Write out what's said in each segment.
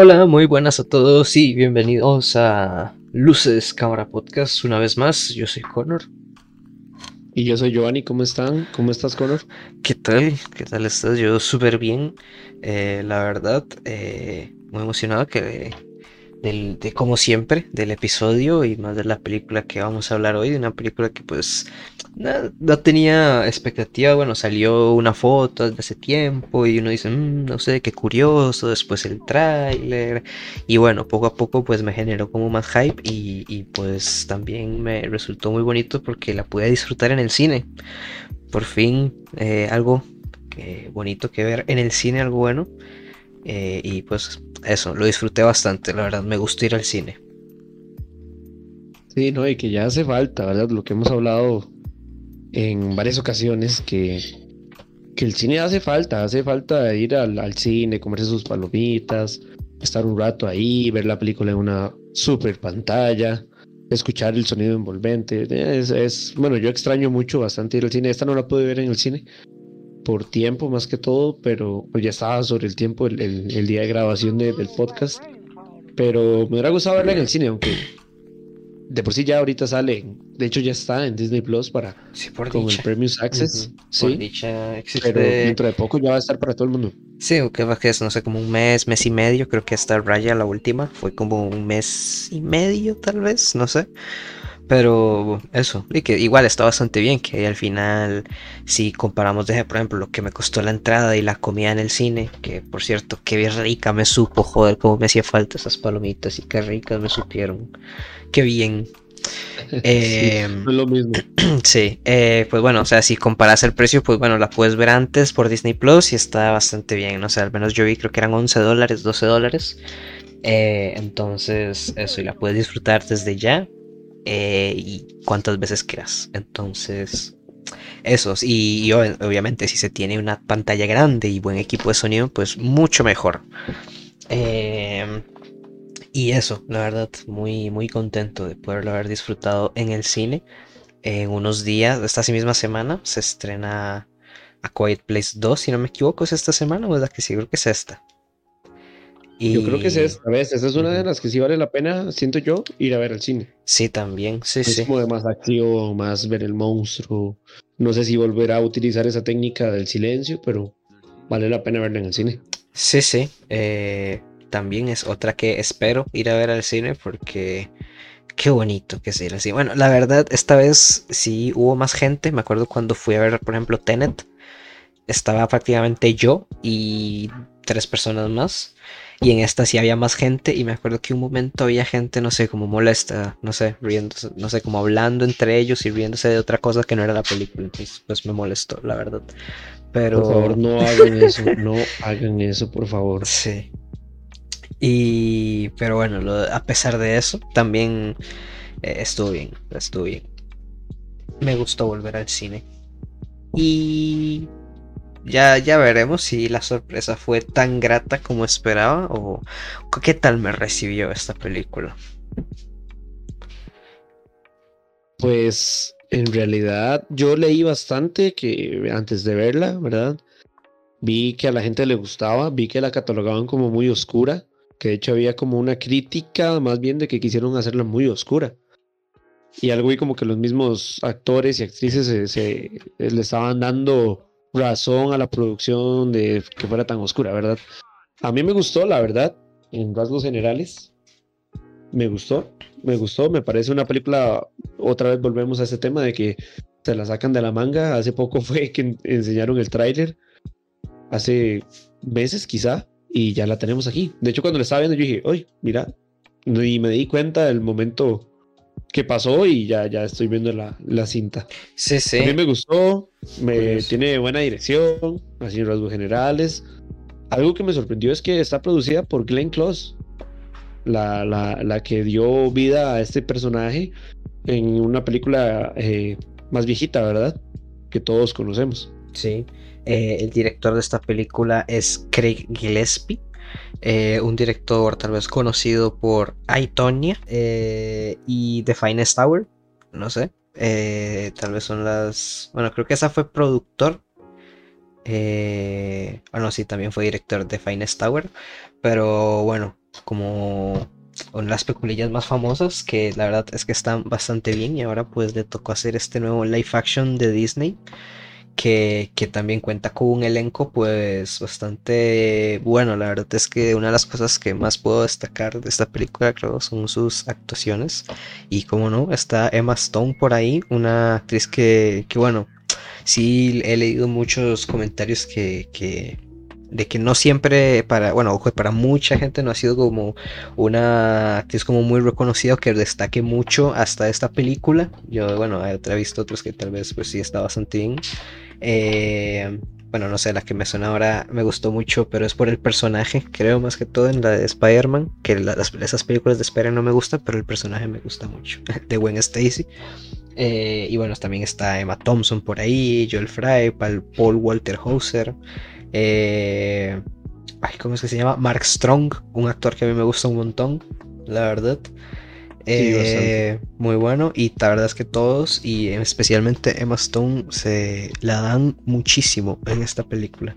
Hola, muy buenas a todos y bienvenidos a Luces Cámara Podcast una vez más. Yo soy Connor. Y yo soy Giovanni, ¿cómo están? ¿Cómo estás, Connor? ¿Qué tal? ¿Qué tal estás? Yo súper bien. Eh, la verdad, eh, muy emocionado que del, de como siempre del episodio y más de la película que vamos a hablar hoy, de una película que pues no, tenía expectativa, bueno, salió una foto desde hace tiempo y uno dice, mm, no sé, qué curioso, después el tráiler y bueno, poco a poco pues me generó como más hype y, y pues también me resultó muy bonito porque la pude disfrutar en el cine. Por fin eh, algo bonito que ver en el cine, algo bueno. Eh, y pues eso, lo disfruté bastante, la verdad, me gustó ir al cine. Sí, no, y que ya hace falta, ¿verdad? Lo que hemos hablado en varias ocasiones, que, que el cine hace falta, hace falta ir al, cine, comerse sus palomitas, estar un rato ahí, ver la película en una super pantalla, escuchar el sonido envolvente. Es, es, bueno, yo extraño mucho bastante ir al cine. Esta no la pude ver en el cine, por tiempo más que todo, pero pues ya estaba sobre el tiempo el, día de grabación del podcast. Pero me hubiera gustado verla en el cine, aunque de por sí ya ahorita sale, de hecho ya está en Disney Plus para sí, por con el Premium Access. Sí, dicha pero dentro de poco ya va a estar para todo el mundo. Sí, que que es, no sé, como un mes, mes y medio, creo que hasta Raya la última, fue como un mes y medio tal vez, no sé. Pero eso, y que igual está bastante bien, que al final, si comparamos, de, por ejemplo, lo que me costó la entrada y la comida en el cine, que por cierto, qué rica me supo, joder, cómo me hacía falta esas palomitas y qué ricas me supieron, qué bien. Eh, lo mismo. Sí, eh, pues bueno, o sea, si comparas el precio, pues bueno, la puedes ver antes por Disney Plus y está bastante bien, o sea, al menos yo vi, creo que eran 11 dólares, 12 dólares. Eh, entonces, eso, y la puedes disfrutar desde ya eh, y cuántas veces quieras. Entonces, esos. Y, obviamente, si se tiene una pantalla grande y buen equipo de sonido, pues mucho mejor. Em, y eso, la verdad, muy, muy contento de poderlo haber disfrutado en el cine. En unos días, esta misma semana, se estrena A Quiet Place 2, si no me equivoco, es esta semana o es la que sí, creo que es esta. Yo creo que es esta vez. Esta es una de las que sí vale la pena, siento yo, ir a ver al cine. Sí, también, sí, es sí. como de más acción, más ver el monstruo. No sé si volverá a utilizar esa técnica del silencio, pero vale la pena verla en el cine. Sí, sí. Eh, también es otra que espero ir a ver al cine porque qué bonito que es ir al cine. Bueno, la verdad, esta vez sí hubo más gente. Me acuerdo cuando fui a ver, por ejemplo, Tenet. Estaba prácticamente yo y tres personas más. Y en esta sí había más gente y me acuerdo que un momento había gente, no sé, como molesta, no sé, riéndose, no sé, como hablando entre ellos y riéndose de otra cosa que no era la película. Entonces, pues me molestó, la verdad. Pero... Por favor, no hagan eso, no hagan eso, por favor. Sí. Y... Pero bueno, a pesar de eso, también eh, estuvo bien, estuvo bien. Me gustó volver al cine. Y ya, ya veremos si la sorpresa fue tan grata como esperaba o qué tal me recibió esta película. Pues en realidad yo leí bastante que antes de verla, ¿verdad? Vi que a la gente le gustaba, vi que la catalogaban como muy oscura, que de hecho había como una crítica más bien de que quisieron hacerla muy oscura. Y algo y como que los mismos actores y actrices se le estaban dando razón a la producción de que fuera tan oscura, ¿verdad? A mí me gustó, la verdad, en rasgos generales. Me gustó, me gustó, me parece una película, otra vez volvemos a ese tema de que se la sacan de la manga. Hace poco fue que enseñaron el tráiler, hace meses quizá, y ya la tenemos aquí. De hecho, cuando la estaba viendo, yo dije, oye, mira, y me di cuenta del momento que pasó y ya, ya estoy viendo la, la cinta. Sí, sí. A mí me gustó, me tiene buena dirección, así en rasgos generales. Algo que me sorprendió es que está producida por Glenn Close, la, la, la que dio vida a este personaje en una película eh, más viejita, ¿verdad? Que todos conocemos. Sí. Eh, el director de esta película es Craig Gillespie. Eh, un director tal vez conocido por Aitonia eh, y The Finest Hour, no sé, eh, tal vez son las, bueno, creo que esa fue productor, bueno, sí, también fue director de Finest Hour, pero bueno, como las peculillas más famosas, que la verdad es que están bastante bien y ahora pues le tocó hacer este nuevo live action de Disney. Que, que, también cuenta con un elenco pues bastante bueno. La verdad es que una de las cosas que más puedo destacar de esta película creo son sus actuaciones. Y como no, está Emma Stone por ahí, una actriz que, que bueno, sí he leído muchos comentarios que, que de que no siempre para, bueno, para mucha gente no ha sido como una actriz como muy reconocida que destaque mucho hasta esta película. Yo, bueno, he visto otros que tal vez pues sí está bastante bien. Eh, bueno, no sé, la que me suena ahora me gustó mucho, pero es por el personaje, creo más que todo en la de Spider-Man, que las, esas películas de Spider-Man no me gustan, pero el personaje me gusta mucho, de Gwen Stacy. Eh, y bueno, también está Emma Thompson por ahí, Joel Fry, Paul Walter Hauser. Eh, ¿Cómo es que se llama? Mark Strong, un actor que a mí me gusta un montón, la verdad. Eh, muy bueno y la verdad es que todos y especialmente Emma Stone se la dan muchísimo en esta película.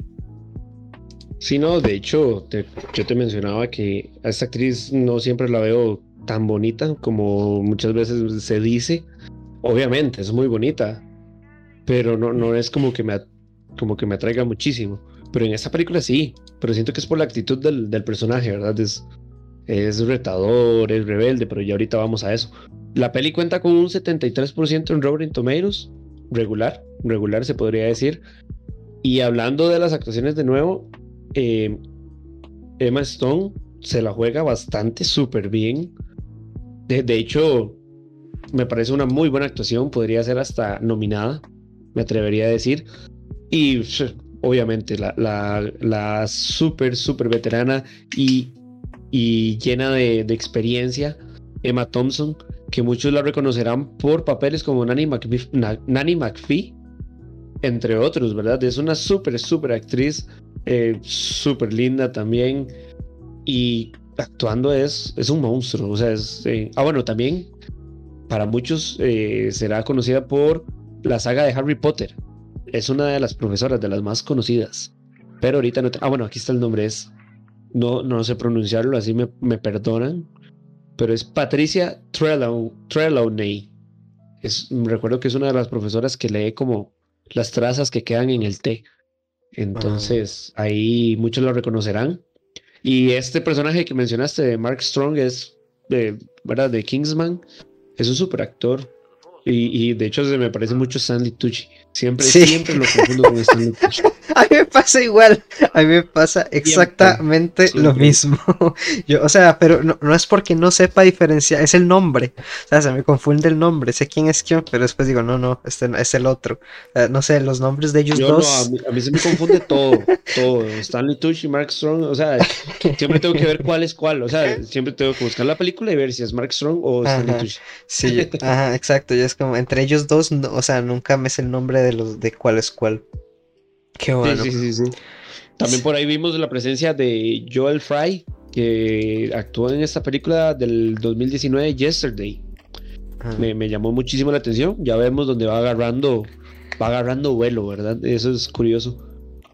Sí, no, de hecho, yo te mencionaba que a esta actriz no siempre la veo tan bonita como muchas veces se dice. Obviamente, es muy bonita, pero no, no es como que, me, como que me atraiga muchísimo. Pero en esta película sí, pero siento que es por la actitud del, del personaje, ¿verdad? Es, es retador, es rebelde, pero ya ahorita vamos a eso. La peli cuenta con un 73% en Rotten Tomatoes, regular, regular se podría decir. Y hablando de las actuaciones de nuevo, eh, Emma Stone se la juega bastante súper bien. De, de, hecho, me parece una muy buena actuación, podría ser hasta nominada, me atrevería a decir. Y obviamente la, la, la súper, veterana y y llena de, experiencia, Emma Thompson, que muchos la reconocerán por papeles como Nanny McPhee, entre otros, ¿verdad? Es una súper, súper actriz, eh, súper linda también, y actuando es, es un monstruo, o sea, es... Eh, ah, bueno, también para muchos eh, será conocida por la saga de Harry Potter. Es una de las profesoras, de las más conocidas. Pero ahorita no... Ah, bueno, aquí está el nombre, es no, no sé pronunciarlo, así me, me perdonan, pero es Patricia Trelawney. Es, recuerdo que es una de las profesoras que lee como las trazas que quedan en el té. Entonces, ahí muchos lo reconocerán. Y este personaje que mencionaste Mark Strong es, de, ¿verdad? De Kingsman. Es un super actor. Y, y, de hecho se me parece mucho Stanley Tucci. Siempre, siempre lo confundo con Stanley Tucci. A mí me pasa igual, a mí me pasa exactamente lo mismo. Yo, o sea, pero no, es porque no sepa diferenciar, es el nombre. O sea, se me confunde el nombre, sé quién es quién, pero después digo, no, no, este es el otro. no sé, los nombres de ellos dos. No, a mí, se me confunde todo, todo. Stanley Tucci y Mark Strong, o sea, siempre tengo que ver cuál es cuál. O sea, siempre tengo que buscar la película y ver si es Mark Strong o Stanley Tucci. Sí, ajá, exacto. Y es como, entre ellos dos, o sea, nunca me sé el nombre de los de cuál es cuál. Qué bueno. Sí, sí, sí, También por ahí vimos la presencia de Joel Fry, que actuó en esta película del 2019, Yesterday. Me, me, llamó muchísimo la atención. Ya vemos donde va agarrando, va agarrando vuelo, ¿verdad? Eso es curioso.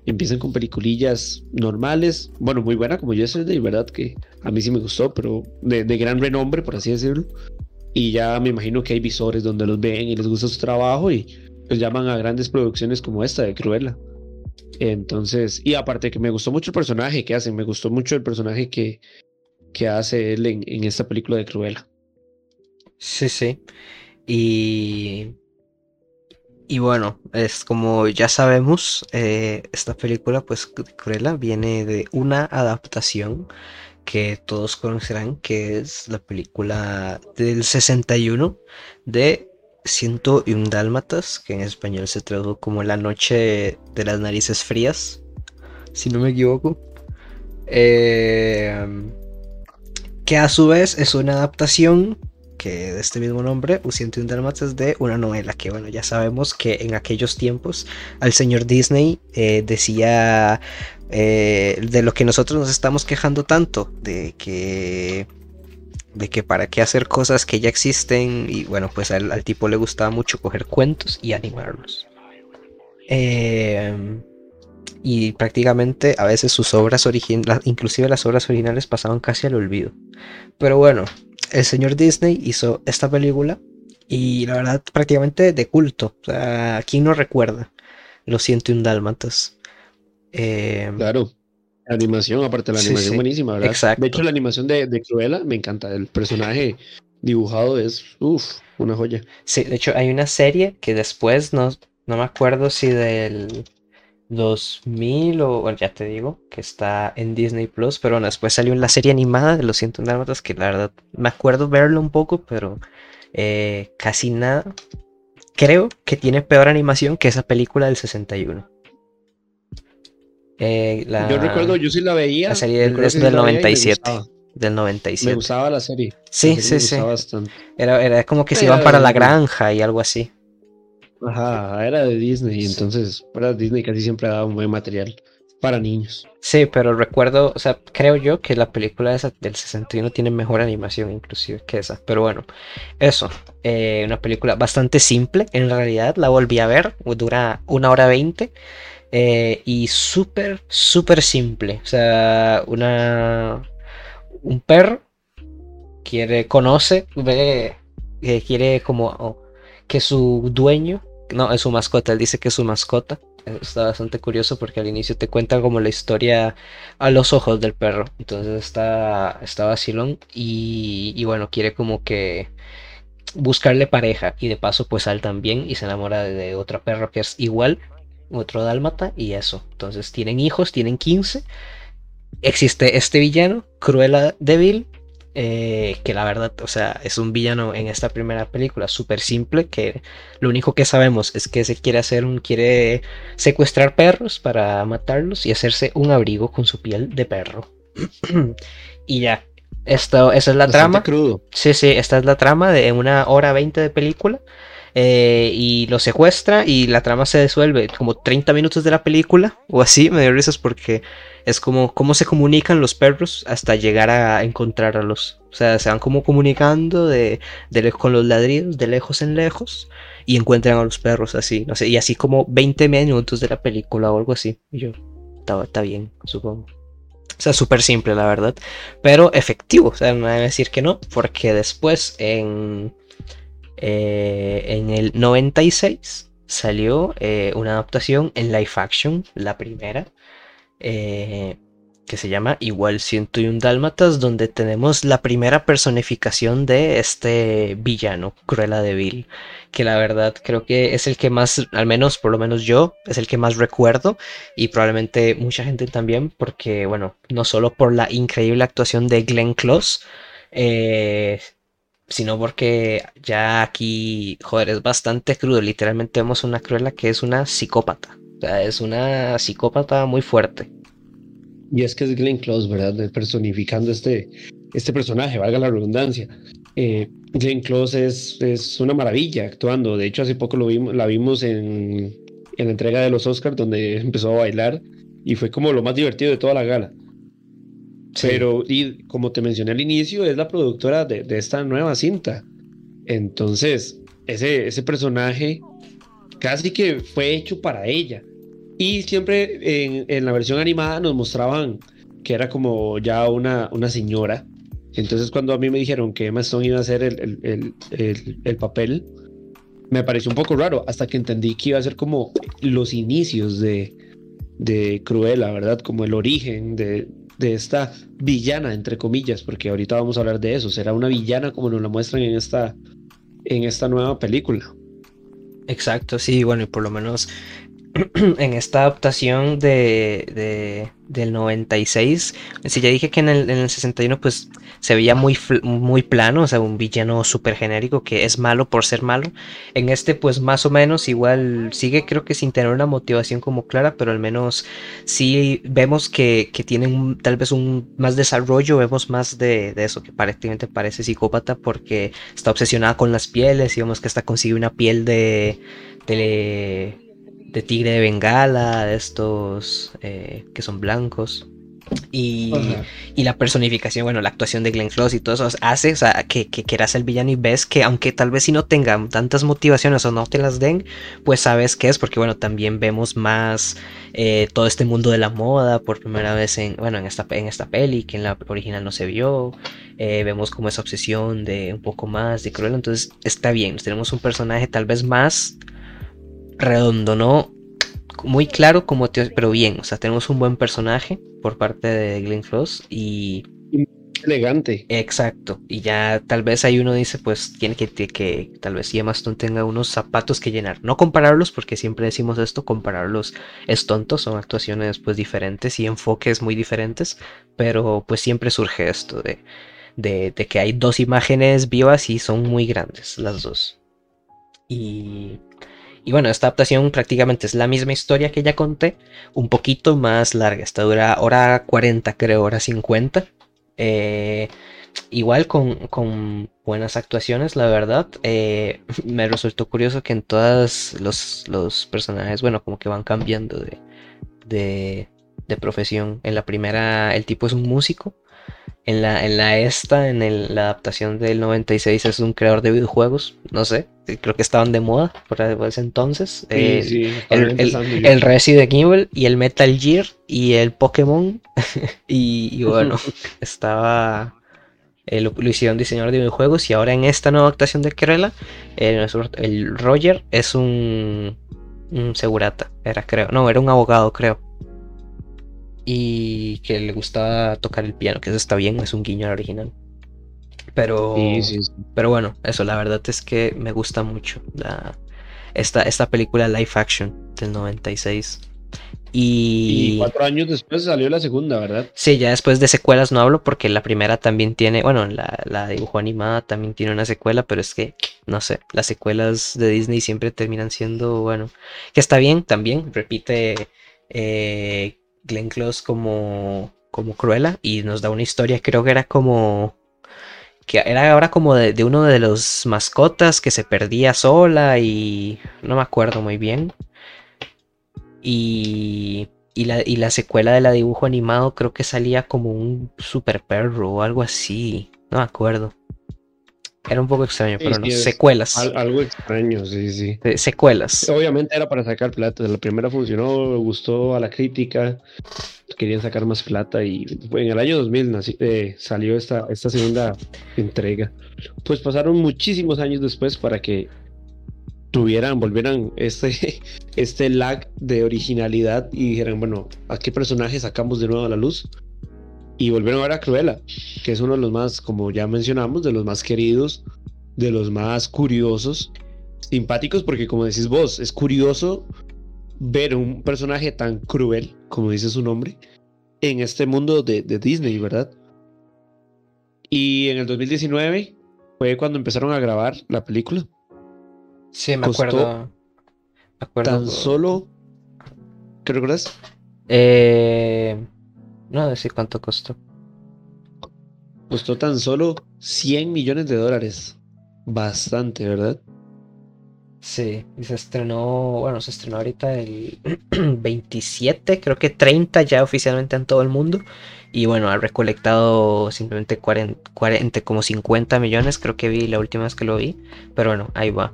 Empiezan con peliculillas normales, bueno, muy buena como Yesterday, ¿verdad? Que a mí sí me gustó, pero de, de gran renombre, por así decirlo. Y ya me imagino que hay visores donde los ven y les gusta su trabajo y pues llaman a grandes producciones como esta de Cruella. Entonces, y aparte que me gustó mucho el personaje que hace, me gustó mucho el personaje que, que hace él en, esta película de Cruella. Sí, sí. Y, y bueno, es como ya sabemos, eh, esta película, pues Cruella, viene de una adaptación que todos conocerán, que es la película del 61 de un Dálmatas, que en español se tradujo como La Noche de las Narices Frías, si no me equivoco. Eh, que a su vez es una adaptación que de este mismo nombre, un Dálmatas, de una novela que, bueno, ya sabemos que en aquellos tiempos al señor Disney eh, decía eh, de lo que nosotros nos estamos quejando tanto, de que de que para qué hacer cosas que ya existen y bueno, pues al, tipo le gustaba mucho coger cuentos y animarlos. Em, y prácticamente a veces sus obras originales, inclusive las obras originales pasaban casi al olvido. Pero bueno, el señor Disney hizo esta película y la verdad prácticamente de culto. O sea, ¿quién no recuerda? Lo siento un dálmatas. Eh, claro. La animación, aparte la animación buenísima, ¿verdad? Exacto. De hecho, la animación de, de Cruella me encanta. El personaje dibujado es, uff, una joya. Sí, de hecho hay una serie que después no, no me acuerdo si del 2000 o bueno, ya te digo, que está en Disney Plus, pero bueno, después salió en la serie animada de Los 100 Dálmatas, que la verdad me acuerdo verlo un poco, pero eh, casi nada. Creo que tiene peor animación que esa película del 61. Eh, yo recuerdo, yo sí la veía. La serie del, es del 97 del 97. Me gustaba la serie. Sí, sí, sí. Era, era, como que se iban para la granja y algo así. Ajá, era de Disney, entonces para Disney casi siempre daba un buen material para niños. Sí, pero recuerdo, o sea, creo yo que la película esa del 61 tiene mejor animación inclusive que esa. Pero bueno, eso, eh, una película bastante simple, en realidad la volví a ver, dura una hora veinte. Eh, y súper, súper simple. O sea, una, un perro quiere, conoce, ve, que quiere como que su dueño, no, es su mascota, él dice que es su mascota. Está bastante curioso porque al inicio te cuenta como la historia a los ojos del perro. Entonces está, está vacilón y, bueno, quiere como que buscarle pareja y de paso pues él también y se enamora de, otro perro que es igual, otro dálmata y eso. Entonces tienen hijos, tienen 15 existe este villano, Cruella de eh, que la verdad, o sea, es un villano en esta primera película súper simple, que lo único que sabemos es que se quiere hacer un, quiere secuestrar perros para matarlos y hacerse un abrigo con su piel de perro. y ya, esto, esa es la trama. Crudo. Sí, sí, esta es la trama de una hora veinte de película. Eh, y lo secuestra y la trama se disuelve como 30 minutos de la película o así, me dio risas porque es como cómo se comunican los perros hasta llegar a encontrar a los. O sea, se van como comunicando de, de con los ladridos, de lejos en lejos, y encuentran a los perros así, no sé, y así como 20 minutos de la película o algo así. Y yo, está, bien, supongo. O sea, súper simple, la verdad. Pero efectivo. O sea, no debe decir que no. Porque después, en, eh, en el 96, salió eh, una adaptación en live action, la primera, eh, que se llama Igual 101 Dálmatas, donde tenemos la primera personificación de este villano, Cruella de Vil, que la verdad creo que es el que más, al menos por lo menos yo, es el que más recuerdo y probablemente mucha gente también, porque bueno, no solo por la increíble actuación de Glenn Close, eh, sino porque ya aquí, joder, es bastante crudo, literalmente vemos una Cruella que es una psicópata. O sea, es una psicópata muy fuerte. Y es que es Glenn Close, ¿verdad? Personificando este, este personaje, valga la redundancia. Eh, Glenn Close es, es una maravilla actuando. De hecho, hace poco lo vimos, la vimos en, en la entrega de los Oscars, donde empezó a bailar y fue como lo más divertido de toda la gala. Pero, y como te mencioné al inicio, es la productora de, de esta nueva cinta. Entonces, ese, ese personaje casi que fue hecho para ella. Y siempre en, en, la versión animada nos mostraban que era como ya una, una señora. Entonces cuando a mí me dijeron que Emma Stone iba a hacer el, el, el, el, papel, me pareció un poco raro hasta que entendí que iba a ser como los inicios de, de Cruella, ¿verdad? Como el origen de, de esta villana, entre comillas, porque ahorita vamos a hablar de eso. Será una villana como nos la muestran en esta, en esta nueva película. Exacto, sí, bueno, y por lo menos en esta adaptación de, del 96, si ya dije que en el, en el 61 pues se veía muy, muy plano, o sea, un villano súper genérico que es malo por ser malo. En este pues más o menos igual sigue creo que sin tener una motivación como clara, pero al menos sí vemos que, que tiene tal vez un más desarrollo, vemos más de, de, eso, que prácticamente parece psicópata porque está obsesionada con las pieles y vemos que hasta consigue una piel de... de de tigre de bengala, de estos eh, que son blancos. Y, la personificación, bueno, la actuación de Glenn Close y todo eso hace que, que quieras el villano y ves que aunque tal vez si no tengan tantas motivaciones o no te las den, pues sabes qué es, porque bueno, también vemos más eh, todo este mundo de la moda por primera vez en, bueno, en esta, en esta peli, que en la original no se vio, eh, vemos como esa obsesión de un poco más de cruel, entonces está bien, tenemos un personaje tal vez más redondo, ¿no? muy claro como pero bien, o sea, tenemos un buen personaje por parte de Glenn Close y elegante. Exacto. Y ya tal vez ahí uno dice, pues tiene que, que, tal vez Emma Stone tenga unos zapatos que llenar. No compararlos, porque siempre decimos esto, compararlos es tonto, son actuaciones pues diferentes y enfoques muy diferentes, pero pues siempre surge esto de, de, de que hay dos imágenes vivas y son muy grandes las dos. Y y bueno, esta adaptación prácticamente es la misma historia que ya conté, un poquito más larga. Esta dura hora 40, creo, hora 50. Eh, igual con, buenas actuaciones, la verdad. Eh, me resultó curioso que en todos los, personajes, bueno, como que van cambiando de, de profesión. En la primera, el tipo es un músico. En la, en la esta, en la adaptación del 96, es un creador de videojuegos. No sé, creo que estaban de moda por ese entonces. el, el, Resident Evil y el Metal Gear y el Pokémon. y, bueno, estaba. Eh, lo, hicieron diseñador de videojuegos y ahora en esta nueva adaptación de Kerala, el Roger es un, un segurata, era creo. No, era un abogado, creo y que le gustaba tocar el piano, que eso está bien, es un guiño al original. Pero, pero bueno, eso, la verdad es que me gusta mucho la, esta, esta película live action del 96. Y... y... cuatro años después salió la segunda, ¿verdad? Sí, ya después de secuelas no hablo porque la primera también tiene, bueno, la, la dibujo animada también tiene una secuela, pero es que, no sé, las secuelas de Disney siempre terminan siendo, bueno, que está bien también, repite eh, Glenn Close como, como Cruella y nos da una historia, creo que era como que era ahora como de, uno de los mascotas que se perdía sola y no me acuerdo muy bien. Y, y, la, y la secuela de la dibujo animado creo que salía como un super perro o algo así, no me acuerdo. Era un poco extraño, pero no. Secuelas. algo extraño, sí, sí. secuelas. Obviamente era para sacar plata. La primera funcionó, gustó a la crítica. Querían sacar más plata y en el año 2000 eh, salió esta, esta segunda entrega. Pues pasaron muchísimos años después para que tuvieran, volvieran este, este lag de originalidad y dijeran, bueno, ¿a qué personaje sacamos de nuevo a la luz? Y volvieron a ver a Cruella, que es uno de los más, como ya mencionamos, de los más queridos, de los más curiosos, simpáticos, porque como decís vos, es curioso ver un personaje tan cruel, como dice su nombre, en este mundo de, Disney, ¿verdad? Y en el 2019 fue cuando empezaron a grabar la película. Sí, me acuerdo. Me acuerdo. Tan solo. ¿Qué recuerdas? Eh. No decir cuánto costó. Costó tan solo 100 millones de dólares. Bastante, ¿verdad? Sí, y se estrenó, bueno, se estrenó ahorita el 27, creo que 30 ya oficialmente en todo el mundo. Y bueno, ha recolectado simplemente 40, como 50 millones, creo que vi la última vez que lo vi. Pero bueno, ahí va.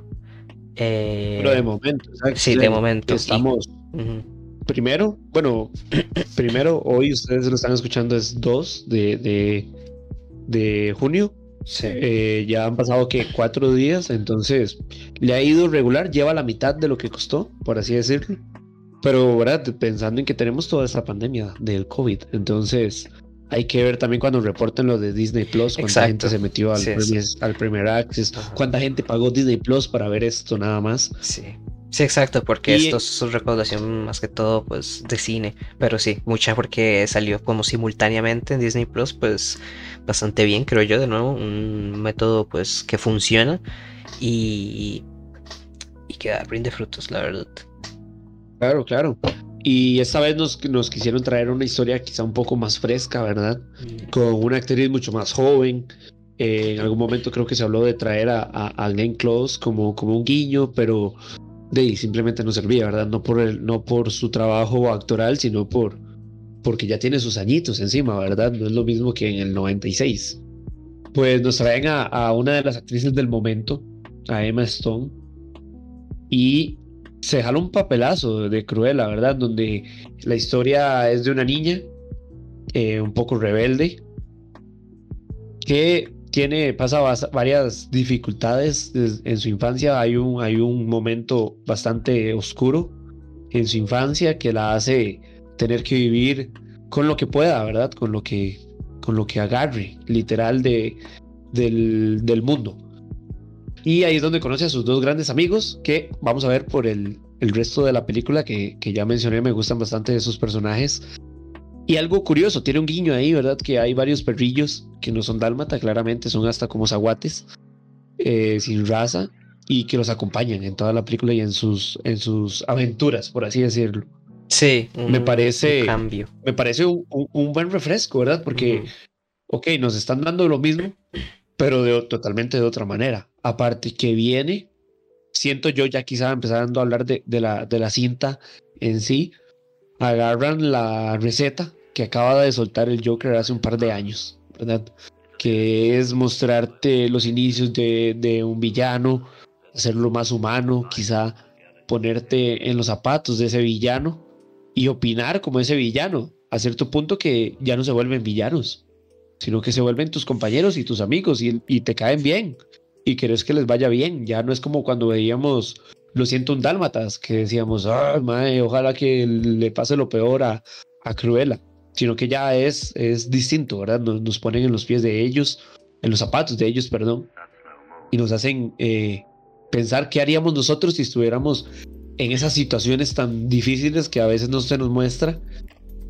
Eh, pero de momento, Sí, de momento. Estamos primero, bueno, primero, hoy ustedes lo están escuchando, es 2 de, de, junio. Eh, ya han pasado que cuatro días, entonces le ha ido regular, lleva la mitad de lo que costó, por así decirlo. Pero, ¿verdad? Pensando en que tenemos toda esta pandemia del COVID, entonces hay que ver también cuando reporten lo de Disney Plus, cuánta gente se metió al, al Premier Access, cuánta gente pagó Disney Plus para ver esto nada más. Sí. Sí, exacto, porque esto es su recaudación más que todo pues de cine, pero sí, mucha porque salió como simultáneamente en Disney Plus, pues bastante bien, creo yo, de nuevo, un método pues que funciona y, y que rinde frutos, la verdad. Claro, claro. Y esta vez nos, nos quisieron traer una historia quizá un poco más fresca, ¿verdad? Mm. Con una actriz mucho más joven. Eh, en algún momento creo que se habló de traer a, a, a Glenn Close como, como un guiño, pero de simplemente no servía, ¿verdad? No por, el, no por su trabajo actoral, sino por, porque ya tiene sus añitos encima, ¿verdad? No es lo mismo que en el 96. Pues nos traen a, a una de las actrices del momento, a Emma Stone, y se jala un papelazo de Cruella, ¿verdad? Donde la historia es de una niña eh, un poco rebelde que tiene, pasa varias dificultades en su infancia. Hay un, hay un momento bastante oscuro en su infancia que la hace tener que vivir con lo que pueda, ¿verdad? Con lo que, con lo que agarre, literal, de, del, del mundo. Y ahí es donde conoce a sus dos grandes amigos, que vamos a ver por el, el resto de la película, que, que, ya mencioné, me gustan bastante esos personajes. Y algo curioso, tiene un guiño ahí, ¿verdad? Que hay varios perrillos que no son dálmata, claramente son hasta como zaguates, eh, sin raza, y que los acompañan en toda la película y en sus, en sus aventuras, por así decirlo. Sí, me parece, cambio. Me parece un, un, buen refresco, ¿verdad? Porque, ok, nos están dando lo mismo, pero de, totalmente de otra manera. Aparte que viene, siento yo ya quizá empezando a hablar de, de, la, de la cinta en sí, agarran la receta que acaba de soltar el Joker hace un par de años, ¿verdad? Que es mostrarte los inicios de, un villano, hacerlo más humano, quizá ponerte en los zapatos de ese villano y opinar como ese villano, a cierto punto que ya no se vuelven villanos, sino que se vuelven tus compañeros y tus amigos y, te caen bien y querés que les vaya bien. Ya no es como cuando veíamos Lo siento un Dálmatas, que decíamos, ah, ojalá que le pase lo peor a, a Cruella, sino que ya es, es distinto, ¿verdad? Nos, ponen en los pies de ellos, en los zapatos de ellos, perdón, y nos hacen eh, pensar qué haríamos nosotros si estuviéramos en esas situaciones tan difíciles que a veces no se nos muestra.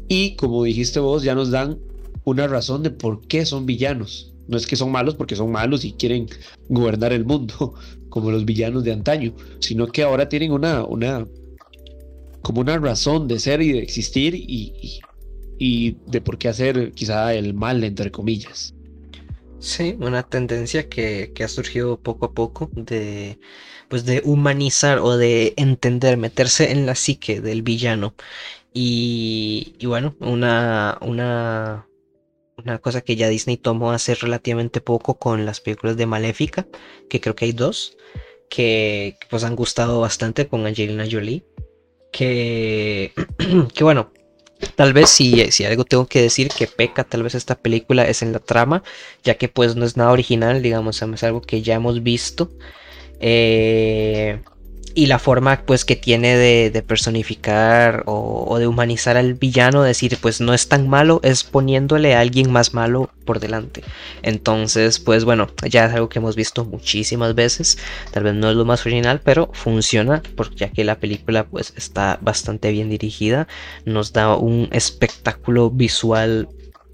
Y como dijiste vos, ya nos dan una razón de por qué son villanos. No es que son malos porque son malos y quieren gobernar el mundo como los villanos de antaño, sino que ahora tienen una, una como una razón de ser y de existir y, y, de por qué hacer quizá el mal, entre comillas. Sí, una tendencia que, que, ha surgido poco a poco de, pues de humanizar o de entender, meterse en la psique del villano. Y, y bueno, una, una, una cosa que ya Disney tomó hace relativamente poco con las películas de Maléfica, que creo que hay dos, que pues han gustado bastante con Angelina Jolie, que, que bueno, tal vez si, si algo tengo que decir que peca tal vez esta película es en la trama, ya que pues no es nada original, digamos, es algo que ya hemos visto. Eh, y la forma pues que tiene de, personificar o, de humanizar al villano, decir pues no es tan malo, es poniéndole a alguien más malo por delante. Entonces pues bueno, ya es algo que hemos visto muchísimas veces, tal vez no es lo más original, pero funciona porque ya que la película pues está bastante bien dirigida, nos da un espectáculo visual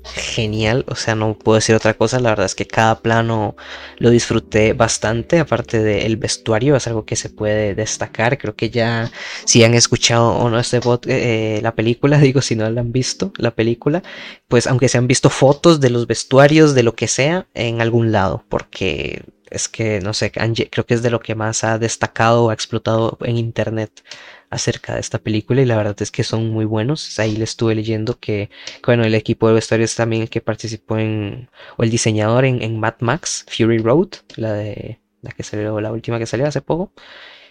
genial, o sea, no puedo decir otra cosa, la verdad es que cada plano lo disfruté bastante, aparte del vestuario, es algo que se puede destacar, creo que ya si han escuchado o no este bot, eh, la película, digo, si no la han visto, la película, pues aunque se han visto fotos de los vestuarios, de lo que sea, en algún lado, porque es que, no sé, creo que es de lo que más ha destacado o ha explotado en internet acerca de esta película y la verdad es que son muy buenos. Ahí le estuve leyendo que, bueno, el equipo de vestuarios también el que participó en, o el diseñador en, en Mad Max, Fury Road, la de la que salió, la última que salió hace poco.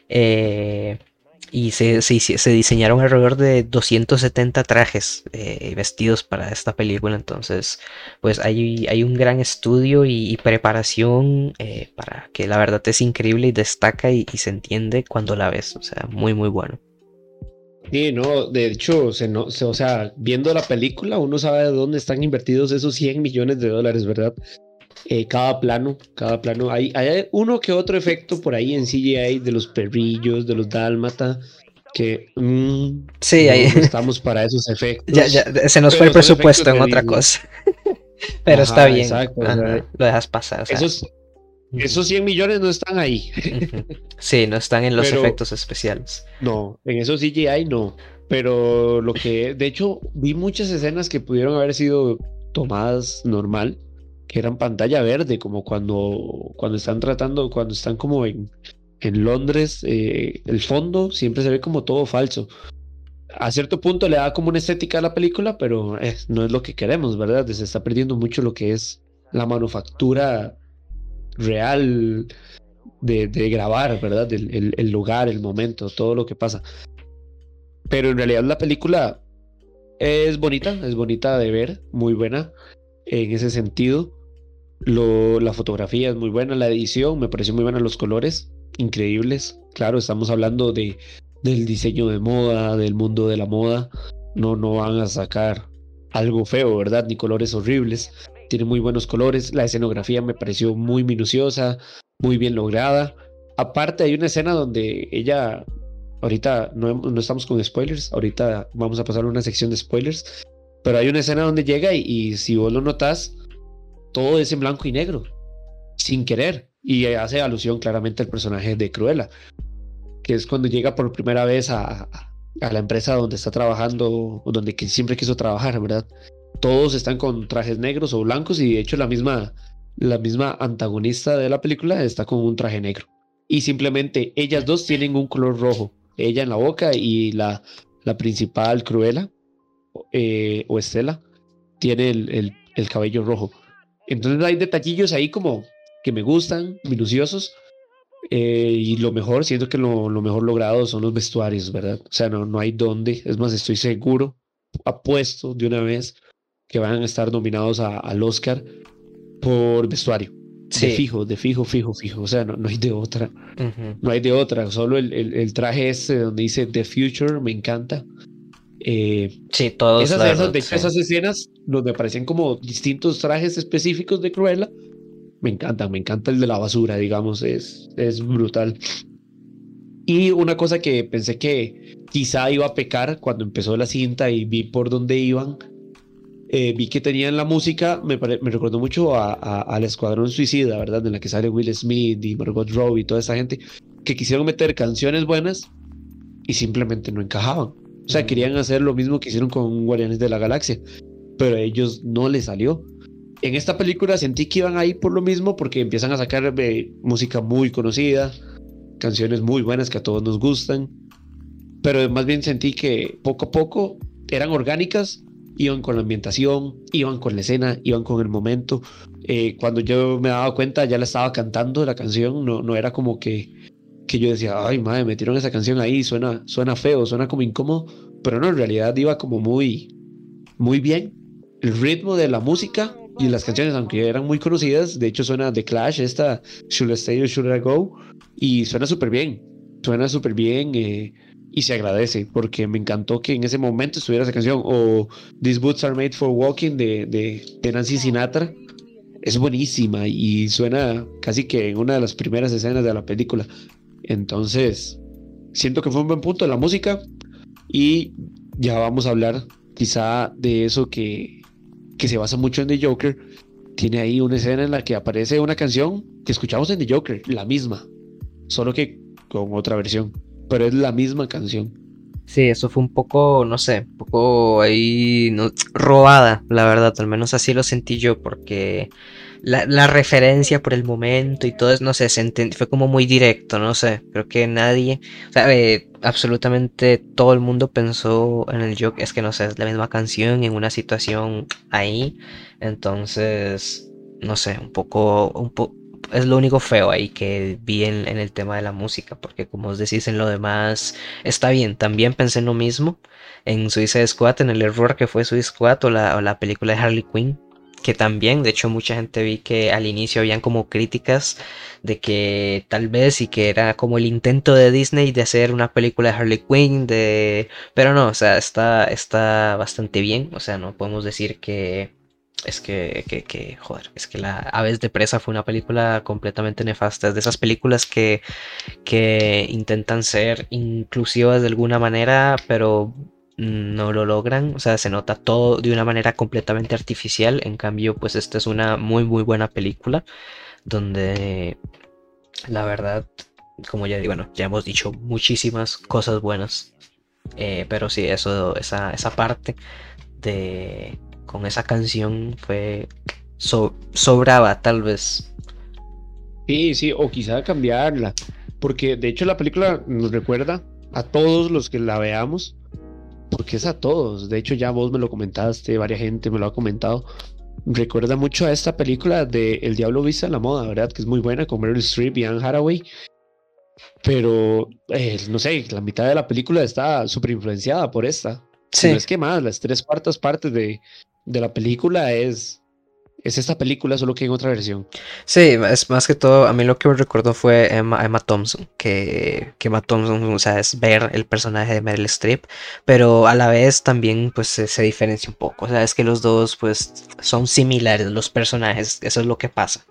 Eh, y se, se, diseñaron alrededor de 270 trajes eh, vestidos para esta película. Entonces, pues hay, hay un gran estudio y, preparación eh, para que la verdad es increíble y destaca y, se entiende cuando la ves. O sea, muy, muy bueno. Sí, no, de hecho, se no, o sea, viendo la película, uno sabe de dónde están invertidos esos 100 millones de dólares, ¿verdad? Eh, cada plano, cada plano. Hay, hay uno que otro efecto por ahí en CGI de los perrillos, de los dálmata, que mm, sí, ahí estamos para esos efectos. Ya, ya, se nos fue el presupuesto en otra cosa. Pero está bien. lo dejas pasar. esos, esos 100 millones no están ahí. Sí, no están en los efectos especiales. No, en esos CGI no. Pero lo que, de hecho, vi muchas escenas que pudieron haber sido tomadas normal, que eran pantalla verde, como cuando, cuando están tratando, cuando están como en, en Londres, eh, el fondo siempre se ve como todo falso. a cierto punto le da como una estética a la película, pero no es lo que queremos, ¿verdad? Se está perdiendo mucho lo que es la manufactura real de, grabar, ¿verdad? El, el, lugar, el momento, todo lo que pasa. Pero en realidad la película es bonita, es bonita de ver, muy buena en ese sentido. La fotografía es muy buena, la edición me pareció muy buena, los colores increíbles. Claro, estamos hablando de, del diseño de moda, del mundo de la moda. No, no van a sacar algo feo, ¿verdad? Ni colores horribles. Tiene muy buenos colores. La escenografía me pareció muy minuciosa, muy bien lograda. Aparte hay una escena donde ella, ahorita no, estamos con spoilers, ahorita vamos a pasar una sección de spoilers, pero hay una escena donde llega y, si vos lo notas, todo es en blanco y negro, sin querer. Y hace alusión claramente al personaje de Cruella, que es cuando llega por primera vez a, la empresa donde está trabajando, donde siempre quiso trabajar, ¿verdad? Todos están con trajes negros o blancos y de hecho la misma, la misma antagonista de la película está con un traje negro. Y simplemente ellas dos tienen un color rojo, ella en la boca y la, la principal Cruella eh, o Estela tiene el, el, cabello rojo. Entonces hay detallillos ahí como que me gustan, minuciosos. Eh, y lo mejor, siento que lo, lo, mejor logrado son los vestuarios, ¿verdad? O sea, no, no hay dónde. Es más, estoy seguro, apuesto de una vez, que van a estar nominados al Oscar por vestuario. De fijo, de fijo, fijo, fijo. O sea, no, no hay de otra. No hay de otra. Solo el, el, el, traje ese donde dice The Future me encanta. Eh, sí, todos. Esas, esas, de esas escenas donde aparecen como distintos trajes específicos de Cruella, me encantan, me encanta el de la basura, digamos, es, es brutal. Y una cosa que pensé que quizá iba a pecar cuando empezó la cinta y vi por dónde iban, eh, vi que tenían la música, me, me recordó mucho al Escuadrón Suicida, ¿verdad? En la que sale Will Smith y Margot Robbie y toda esa gente, que quisieron meter canciones buenas y simplemente no encajaban. O sea, querían hacer lo mismo que hicieron con Guardianes de la Galaxia, pero a ellos no les salió. En esta película sentí que iban ahí por lo mismo porque empiezan a sacar eh, música muy conocida, canciones muy buenas que a todos nos gustan, pero más bien sentí que poco a poco eran orgánicas, iban con la ambientación, iban con la escena, iban con el momento. Eh, cuando yo me daba cuenta ya la estaba cantando la canción, no, no era como que que yo decía, ay, madre, metieron esa canción ahí, suena, suena feo, suena como incómodo, pero no, en realidad iba como muy, muy bien. El ritmo de la música y las canciones, aunque eran muy conocidas, de hecho suena The Clash, esta Should I Stay or Should I Go, y suena súper bien, suena súper bien eh, y se agradece, porque me encantó que en ese momento estuviera esa canción, o These Boots Are Made for Walking de, de, de Nancy Sinatra, es buenísima y suena casi que en una de las primeras escenas de la película. Entonces, siento que fue un buen punto de la música y ya vamos a hablar quizá de eso que, que se basa mucho en The Joker. Tiene ahí una escena en la que aparece una canción que escuchamos en The Joker, la misma, solo que con otra versión, pero es la misma canción. Sí, eso fue un poco, no sé, un poco ahí no, robada, la verdad, al menos así lo sentí yo, porque la, referencia por el momento y todo no sé, fue como muy directo, no sé, creo que nadie, o sea, eh, absolutamente todo el mundo pensó en el joke, es que no sé, es la misma canción en una situación ahí, entonces, no sé, un poco, un es lo único feo ahí que vi en, el tema de la música, porque como os decís en lo demás, está bien, también pensé en lo mismo, en Suicide Squad, en el error que fue Suicide Squad la, o la película de Harley Quinn, que también, de hecho, mucha gente vi que al inicio habían como críticas de que tal vez y que era como el intento de Disney de hacer una película de Harley Quinn, de... pero no, o sea, está, está bastante bien, o sea, no podemos decir que es que, que, que, joder, es que la Aves de Presa fue una película completamente nefasta. Es de esas películas que, que intentan ser inclusivas de alguna manera, pero no lo logran, o sea, se nota todo de una manera completamente artificial, en cambio, pues esta es una muy muy buena película donde la verdad, como ya digo, bueno, ya hemos dicho muchísimas cosas buenas, eh, pero sí, eso, esa, esa parte de con esa canción fue sobraba tal vez. Sí, sí, o quizá cambiarla, porque de hecho la película nos recuerda a todos los que la veamos porque es a todos. De hecho, ya vos me lo comentaste, varias gente me lo ha comentado. Recuerda mucho a esta película de El Diablo Vista en la Moda, ¿verdad? Que es muy buena con Meryl Streep y Anne Hathaway. Pero, eh, no sé, la mitad de la película está súper influenciada por esta. Sí. No es que más, las tres cuartas partes de, de la película es, es esta película, solo que en otra versión. Sí, es más que todo, a mí lo que me recordó fue Emma, Thompson, que, que, Emma Thompson, o sea, es ver el personaje de Meryl Streep, pero a la vez también pues se, diferencia un poco, o sea, es que los dos pues son similares los personajes, eso es lo que pasa.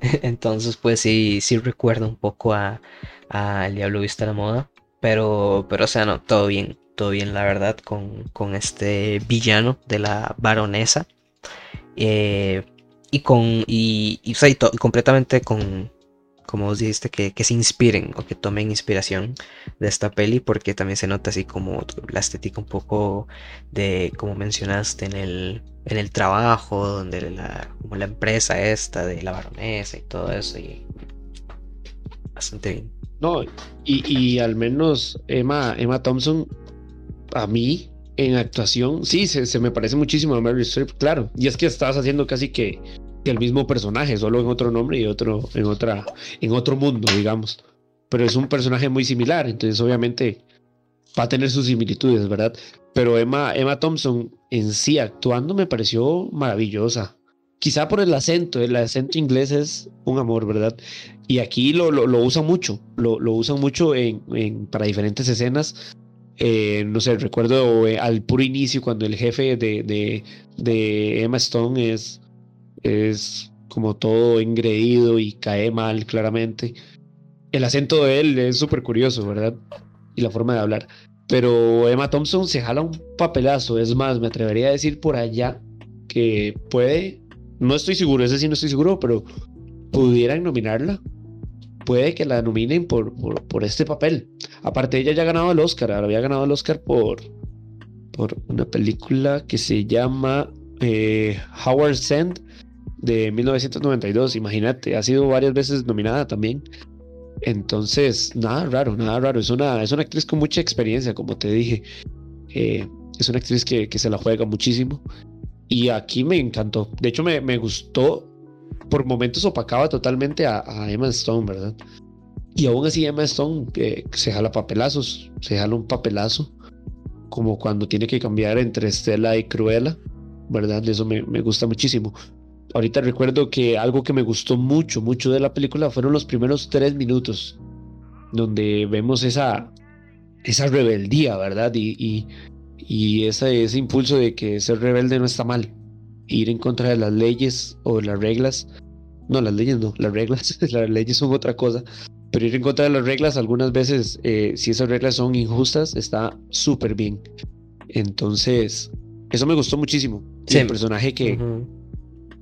Entonces pues sí, sí recuerda un poco a, a El Diablo Vista a la Moda, pero, pero o sea, no, todo bien, todo bien la verdad con, con este villano de la baronesa. Eh, y con. Y, y, completamente con. Como vos dijiste, que, que, se inspiren o que tomen inspiración de esta peli, porque también se nota así como la estética un poco de, como mencionaste, en el, en el trabajo, donde la, como la empresa esta de la baronesa y todo eso, y bastante bien. No, y, y al menos Emma, Emma Thompson, a mí, en actuación, sí, se, me parece muchísimo a Mary Streep, claro. Y es que estás haciendo casi que, el mismo personaje, solo en otro nombre y otro, en, otra, en otro mundo, digamos. Pero es un personaje muy similar, entonces obviamente va a tener sus similitudes, ¿verdad? Pero Emma, Emma Thompson en sí actuando me pareció maravillosa. Quizá por el acento, el acento inglés es un amor, ¿verdad? Y aquí lo, lo, usan mucho, lo, lo usan mucho en, para diferentes escenas eh, no sé, recuerdo eh, al puro inicio cuando el jefe de, de, Emma Stone es, es como todo engreído y cae mal claramente. El acento de él es súper curioso, ¿verdad? Y la forma de hablar. Pero Emma Thompson se jala un papelazo. Es más, me atrevería a decir por allá que puede, no estoy seguro, ese sí no estoy seguro, pero pudieran nominarla puede que la nominen por, por, este papel. Aparte, ella ya ha ganado el Oscar, había ganado el Oscar por, por una película que se llama eh, Howard Sand de 1992. Imagínate, ha sido varias veces nominada también. Entonces, nada raro, nada raro. Es una, es una actriz con mucha experiencia, como te dije. Eh, es una actriz que, que, se la juega muchísimo. Y aquí me encantó. De hecho, me, me gustó por momentos opacaba totalmente a, Emma Stone, ¿verdad? Y aún así Emma Stone eh, se jala papelazos, se jala un papelazo, como cuando tiene que cambiar entre Estela y Cruella, ¿verdad? Eso me, gusta muchísimo. Ahorita recuerdo que algo que me gustó mucho, mucho de la película fueron los primeros tres minutos, donde vemos esa, esa rebeldía, ¿verdad? Y, y, y ese, ese impulso de que ser rebelde no está mal, ir en contra de las leyes o las reglas. No, las leyes no, las reglas, las leyes son otra cosa. Pero ir en contra de las reglas, algunas veces, eh, si esas reglas son injustas, está súper bien. Entonces, eso me gustó muchísimo. El personaje que,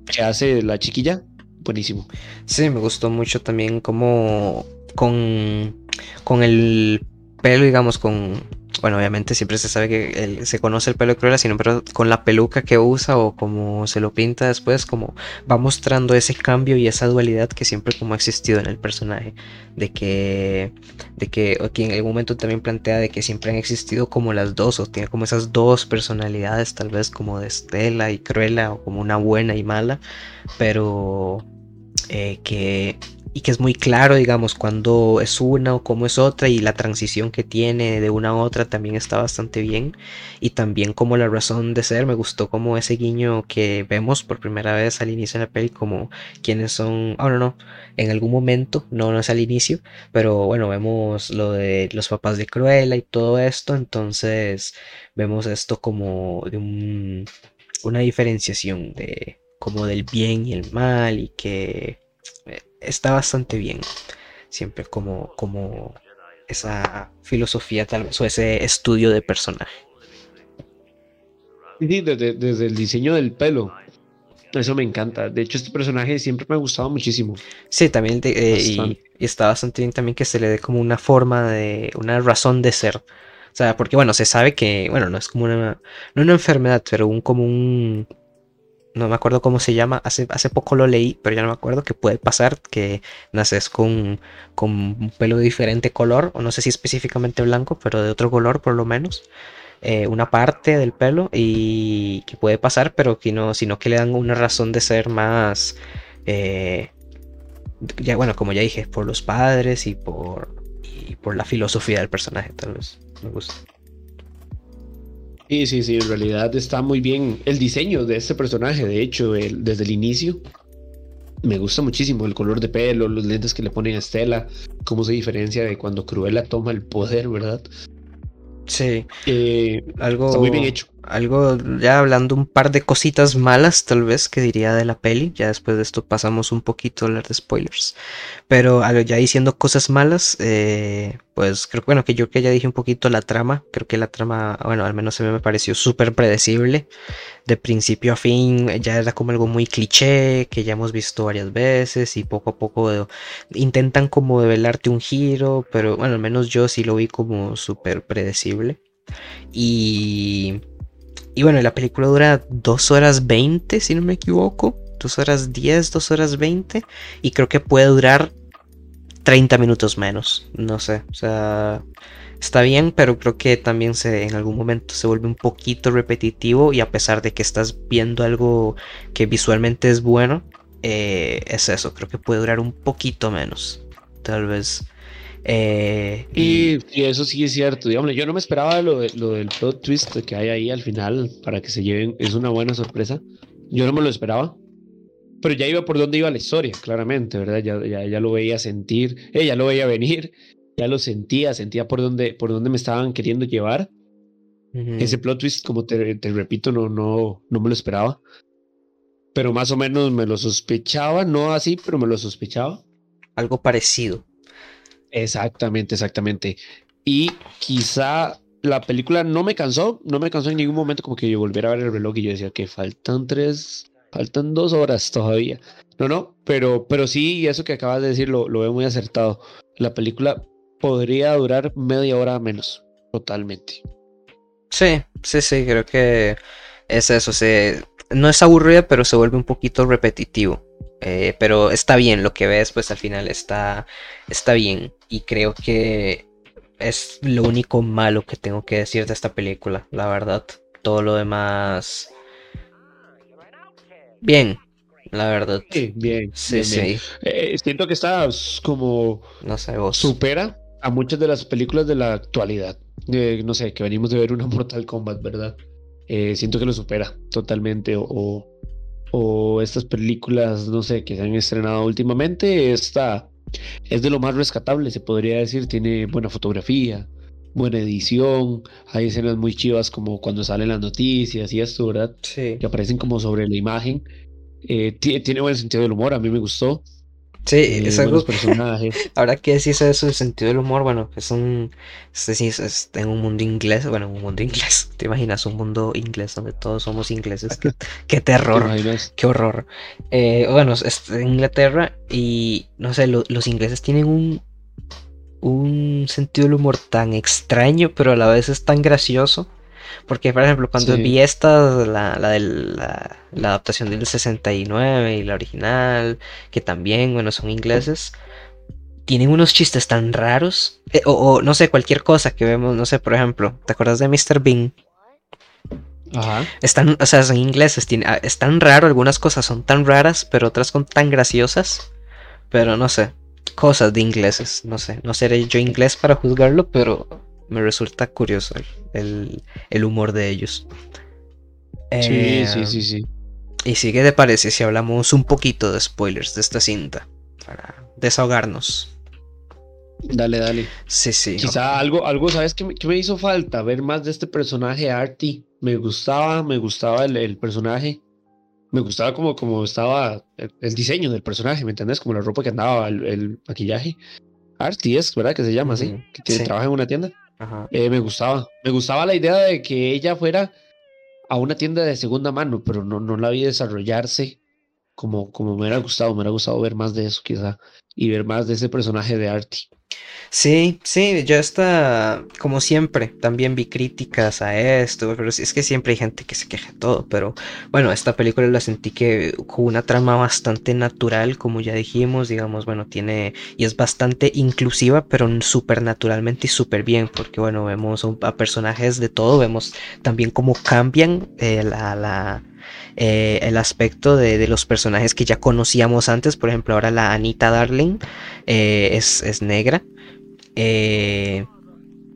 que hace la chiquilla, buenísimo. Sí, me gustó mucho también como con, con el pelo, digamos, con bueno, obviamente siempre se sabe que se conoce el pelo de Cruella, sino pero con la peluca que usa o como se lo pinta después, como va mostrando ese cambio y esa dualidad que siempre como ha existido en el personaje, de que, de que aquí en algún momento también plantea de que siempre han existido como las dos, o tiene como esas dos personalidades, tal vez como de Estela y Cruella, o como una buena y mala, pero eh, que y que es muy claro, digamos, cuando es una o cómo es otra y la transición que tiene de una a otra también está bastante bien. Y también como la razón de ser, me gustó como ese guiño que vemos por primera vez al inicio de la peli como quienes son, oh no, no, en algún momento, no, no es al inicio, pero bueno, vemos lo de los papás de Cruella y todo esto, entonces vemos esto como de un, una diferenciación de como del bien y el mal y que está bastante bien. Siempre como, como esa filosofía tal vez, o ese estudio de personaje. Sí, desde, desde el diseño del pelo. Eso me encanta. De hecho, este personaje siempre me ha gustado muchísimo. Sí, también eh, y, está bastante bien también que se le dé como una forma de, una razón de ser. O sea, porque bueno, se sabe que, bueno, no es como una, no una enfermedad, pero un como un, no me acuerdo cómo se llama, hace, hace poco lo leí, pero ya no me acuerdo que puede pasar que naces con, con un pelo de diferente color, o no sé si específicamente blanco, pero de otro color por lo menos. eh, una parte del pelo y que puede pasar, pero que no, sino que le dan una razón de ser más, eh, ya bueno, como ya dije, por los padres y por, y por la filosofía del personaje, tal vez me gusta. Sí, sí, sí, en realidad está muy bien el diseño de este personaje, de hecho, desde el inicio. Me gusta muchísimo el color de pelo, los lentes que le ponen a Estela, cómo se diferencia de cuando Cruella toma el poder, ¿verdad? Sí. Eh, algo, está muy bien hecho. Algo, ya hablando un par de cositas malas, tal vez, que diría de la peli. Ya después de esto pasamos un poquito a hablar de spoilers. Pero ya diciendo cosas malas, eh, pues creo bueno, que yo que ya dije un poquito la trama. Creo que la trama, bueno, al menos a mí me pareció súper predecible. De principio a fin, ya era como algo muy cliché, que ya hemos visto varias veces. Y poco a poco intentan como develarte un giro. Pero bueno, al menos yo sí lo vi como súper predecible. Y y bueno, la película dura 2 horas 20, si no me equivoco. 2 horas 10, 2 horas 20. Y creo que puede durar 30 minutos menos. No sé. O sea, está bien, pero creo que también se, en algún momento se vuelve un poquito repetitivo. Y a pesar de que estás viendo algo que visualmente es bueno, eh, es eso. Creo que puede durar un poquito menos. Tal vez. Eh, y, eso sí es cierto. Digamos, yo no me esperaba lo, lo del plot twist que hay ahí al final para que se lleven. Es una buena sorpresa. Yo no me lo esperaba. Pero ya iba por donde iba la historia, claramente, ¿verdad? Ya, ya, ya lo veía sentir, ella lo veía venir, ya lo sentía, sentía por dónde, por dónde me estaban queriendo llevar. Ese plot twist, como te, te, repito, no, no, no me lo esperaba. Pero más o menos me lo sospechaba, no así, pero me lo sospechaba. Algo parecido. Exactamente, exactamente. Y quizá la película no me cansó, no me cansó en ningún momento como que yo volviera a ver el reloj y yo decía que faltan tres, faltan dos horas todavía. No, no, pero, pero sí, eso que acabas de decir lo, lo veo muy acertado. La película podría durar media hora menos, totalmente. Sí, sí, sí, creo que es eso. Se, no es aburrida, pero se vuelve un poquito repetitivo. Eh, pero está bien, lo que ves pues al final está, está bien. Y creo que es lo único malo que tengo que decir de esta película, la verdad. Todo lo demás... Bien, la verdad. Sí, bien. Sí, sí. Eh, siento que está como... No sé, vos. Supera a muchas de las películas de la actualidad. no sé, que venimos de ver una Mortal Kombat, ¿verdad? Eh, siento que lo supera totalmente o, o estas películas, no sé, que se han estrenado últimamente, esta es de lo más rescatable, se podría decir, tiene buena fotografía, buena edición, hay escenas muy chivas como cuando salen las noticias y esto, ¿verdad? Sí. Que aparecen como sobre la imagen. Eh, tiene buen sentido del humor, a mí me gustó. Sí, eh, es algo. Personajes. Ahora que decís eso del sentido del humor, bueno, es un. Es, en un mundo inglés, bueno, un mundo inglés. ¿Te imaginas un mundo inglés donde todos somos ingleses? Qué, terror, qué horror. Eh, bueno, es en Inglaterra y no sé, los ingleses tienen un. Un sentido del humor tan extraño, pero a la vez es tan gracioso porque, por ejemplo, cuando vi esta, la, la, la, la, adaptación del 69 y la original, que también, bueno, son ingleses, tienen unos chistes tan raros. Eh, o, no sé, cualquier cosa que vemos, no sé, por ejemplo, ¿te acuerdas de Mr. Bean? Ajá. Están, o sea, son ingleses, tiene, ah, es tan raro, algunas cosas son tan raras, pero otras son tan graciosas. Pero no sé, cosas de ingleses, no sé, no seré yo inglés para juzgarlo, pero me resulta curioso el, humor de ellos. Sí, sí, sí, sí. Y sí, ¿qué te parece si hablamos un poquito de spoilers de esta cinta? Para desahogarnos. Dale, dale. Sí, sí. Quizá algo, algo, ¿sabes qué me, hizo falta? Ver más de este personaje Artie. Me gustaba, me gustaba el, personaje. Me gustaba como, como estaba el, diseño del personaje, ¿me entendés? Como la ropa que andaba, el, maquillaje. Artie es, ¿verdad? Que se llama así. Que trabaja en una tienda. Eh, me gustaba. Me gustaba la idea de que ella fuera a una tienda de segunda mano, pero no, no la vi desarrollarse como, como me hubiera gustado. Me hubiera gustado ver más de eso, quizá, y ver más de ese personaje de Artie. Sí, sí, yo está, como siempre, también vi críticas a esto, pero es que siempre hay gente que se queja de todo, pero bueno, esta película la sentí que con una trama bastante natural, como ya dijimos, digamos, bueno, tiene, y es bastante inclusiva, pero súper naturalmente y súper bien, porque bueno, vemos a personajes de todo, vemos también cómo cambian eh, la, eh, el aspecto de, los personajes que ya conocíamos antes. Por ejemplo, ahora la Anita Darling eh, es, es, negra. Eh,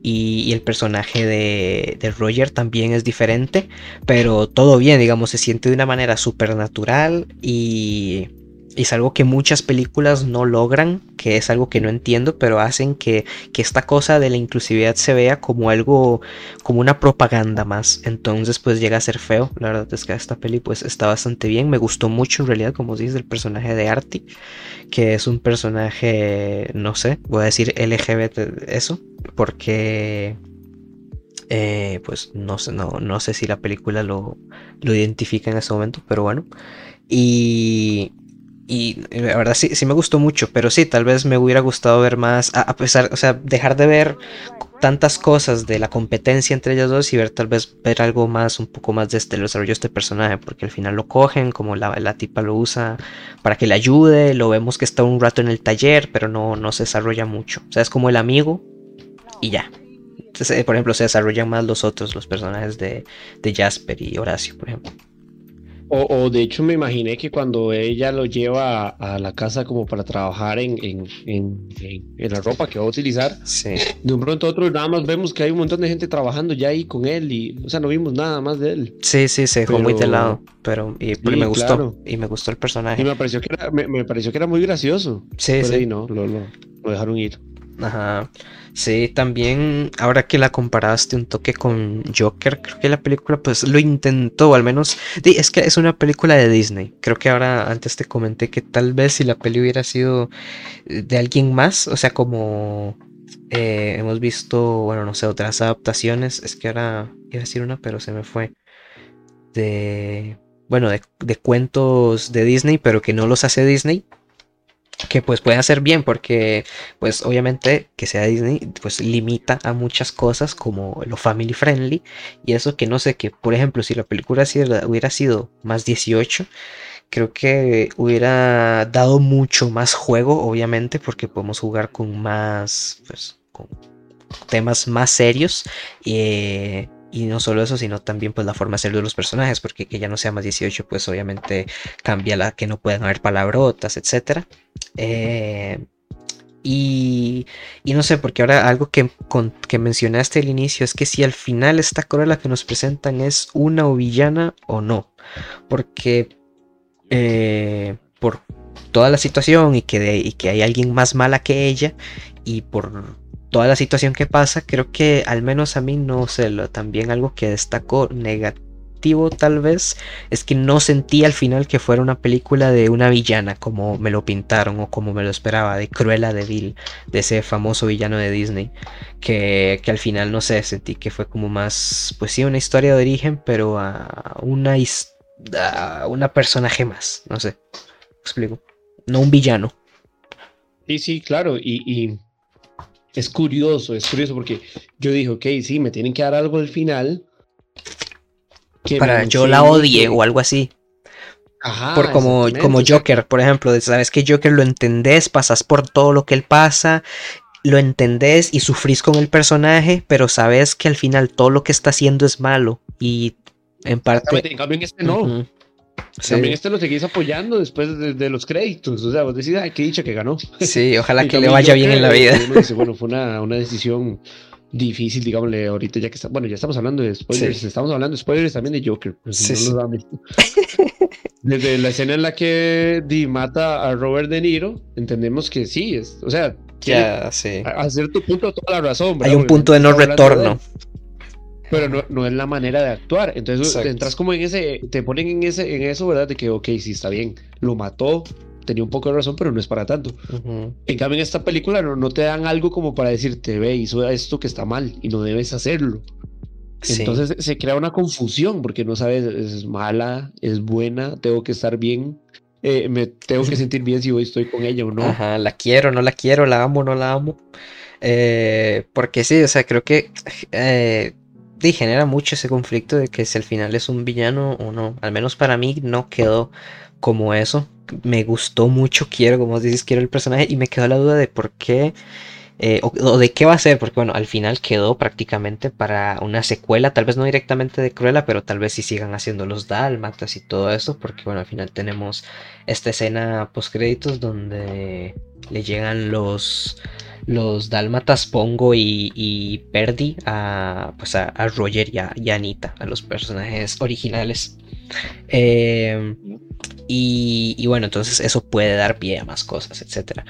y, el personaje de, de, Roger también es diferente, pero todo bien, digamos, se siente de una manera súper natural y, es algo que muchas películas no logran, que es algo que no entiendo, pero hacen que, esta cosa de la inclusividad se vea como algo, como una propaganda más. Entonces pues llega a ser feo. La verdad es que esta peli pues está bastante bien. Me gustó mucho en realidad, como dices, el personaje de Artie, que es un personaje, no sé, voy a decir LGBT eso, porque... Eh, pues no sé, no, no sé si la película lo, lo identifica en ese momento, pero bueno. Y, y la verdad sí, sí me gustó mucho, pero sí, tal vez me hubiera gustado ver más, a, pesar, o sea, dejar de ver tantas cosas de la competencia entre ellos dos y ver tal vez ver algo más, un poco más de este desarrollo de este personaje, porque al final lo cogen, como la, la tipa lo usa para que le ayude, lo vemos que está un rato en el taller, pero no, no se desarrolla mucho, o sea, es como el amigo y ya. Eh, por ejemplo, se desarrollan más los otros, los personajes de, de Jasper y Horacio, por ejemplo. O, de hecho me imaginé que cuando ella lo lleva a, la casa como para trabajar en, en, la ropa que va a utilizar, de un pronto a otro nada más vemos que hay un montón de gente trabajando ya ahí con él y, o sea, no vimos nada más de él. Sí, sí, se dejó muy de lado, pero y, me gustó y me gustó el personaje. Y me pareció que era, me, pareció que era muy gracioso. Sí, sí. no, lo, lo, lo dejaron ir. Ajá. Sí, también ahora que la comparaste un toque con Joker, creo que la película pues lo intentó, al menos es que es una película de Disney. Creo que ahora antes te comenté que tal vez si la peli hubiera sido de alguien más, o sea, como eh, hemos visto, bueno, no sé, otras adaptaciones, es que ahora iba a decir una, pero se me fue. De, bueno, de, de cuentos de Disney, pero que no los hace Disney que pues puede hacer bien porque pues obviamente que sea Disney pues limita a muchas cosas como lo family friendly y eso que no sé que por ejemplo si la película hubiera sido más 18 creo que hubiera dado mucho más juego obviamente porque podemos jugar con más pues con temas más serios y y no solo eso, sino también pues la forma de ser de los personajes, porque que ya no sea más 18, pues obviamente cambia la que no puedan haber palabrotas, etc. Eh, y, y, no sé, porque ahora algo que, que mencionaste al inicio es que si al final esta la que nos presentan es una o villana o no. Porque eh, por toda la situación y que, y que hay alguien más mala que ella y por toda la situación que pasa, creo que al menos a mí no sé, lo, también algo que destacó negativo tal vez es que no sentí al final que fuera una película de una villana como me lo pintaron o como me lo esperaba, de Cruella de Vil, de ese famoso villano de Disney, que, que al final no sé, sentí que fue como más, pues sí, una historia de origen, pero a una, a una personaje más, no sé, explico, no un villano. Sí, sí, claro, y es curioso, es curioso porque yo dije, ok, sí, me tienen que dar algo al final. Para yo la odie o algo así. Ajá, por como, como Joker, por ejemplo, sabes que Joker lo entendés, pasas por todo lo que él pasa, lo entendés y sufrís con el personaje, pero sabes que al final todo lo que está haciendo es malo y en parte... En cambio en este no. También este lo seguís apoyando después de, los créditos. O sea, vos decís, ay, qué dicha que ganó. Sí, ojalá que le vaya bien en la vida. bueno, fue una, una decisión difícil, digámosle, ahorita ya que está, bueno, ya estamos hablando de spoilers, estamos hablando de spoilers también de Joker, sí, Desde la escena en la que Di mata a Robert De Niro, entendemos que sí, es, o sea, ya, sí. a, cierto punto toda la razón. Hay un punto de no retorno pero no, no, es la manera de actuar. Entonces entras como en ese, te ponen en ese, en eso, ¿verdad? De que, ok, sí está bien, lo mató, tenía un poco de razón, pero no es para tanto. En cambio, en esta película no, no, te dan algo como para decirte, ve, hizo esto que está mal y no debes hacerlo. Entonces se crea una confusión porque no sabes, es mala, es buena, tengo que estar bien. eh, me tengo que sentir bien si hoy estoy con ella o no. Ajá, la quiero, no la quiero, la amo, no la amo. Eh, porque sí, o sea, creo que eh, genera mucho ese conflicto de que si al final es un villano o no. Al menos para mí no quedó como eso. Me gustó mucho, quiero, como dices, quiero el personaje y me quedó la duda de por qué eh, o, de qué va a ser, porque bueno, al final quedó prácticamente para una secuela, tal vez no directamente de Cruella, pero tal vez sí sigan haciendo los dálmatas y todo eso, porque bueno, al final tenemos esta escena post créditos donde le llegan los los dálmatas Pongo y, y Perdi a, pues a, Roger y a, Anita, a los personajes originales. Em, y, y, bueno, entonces eso puede dar pie a más cosas, etc.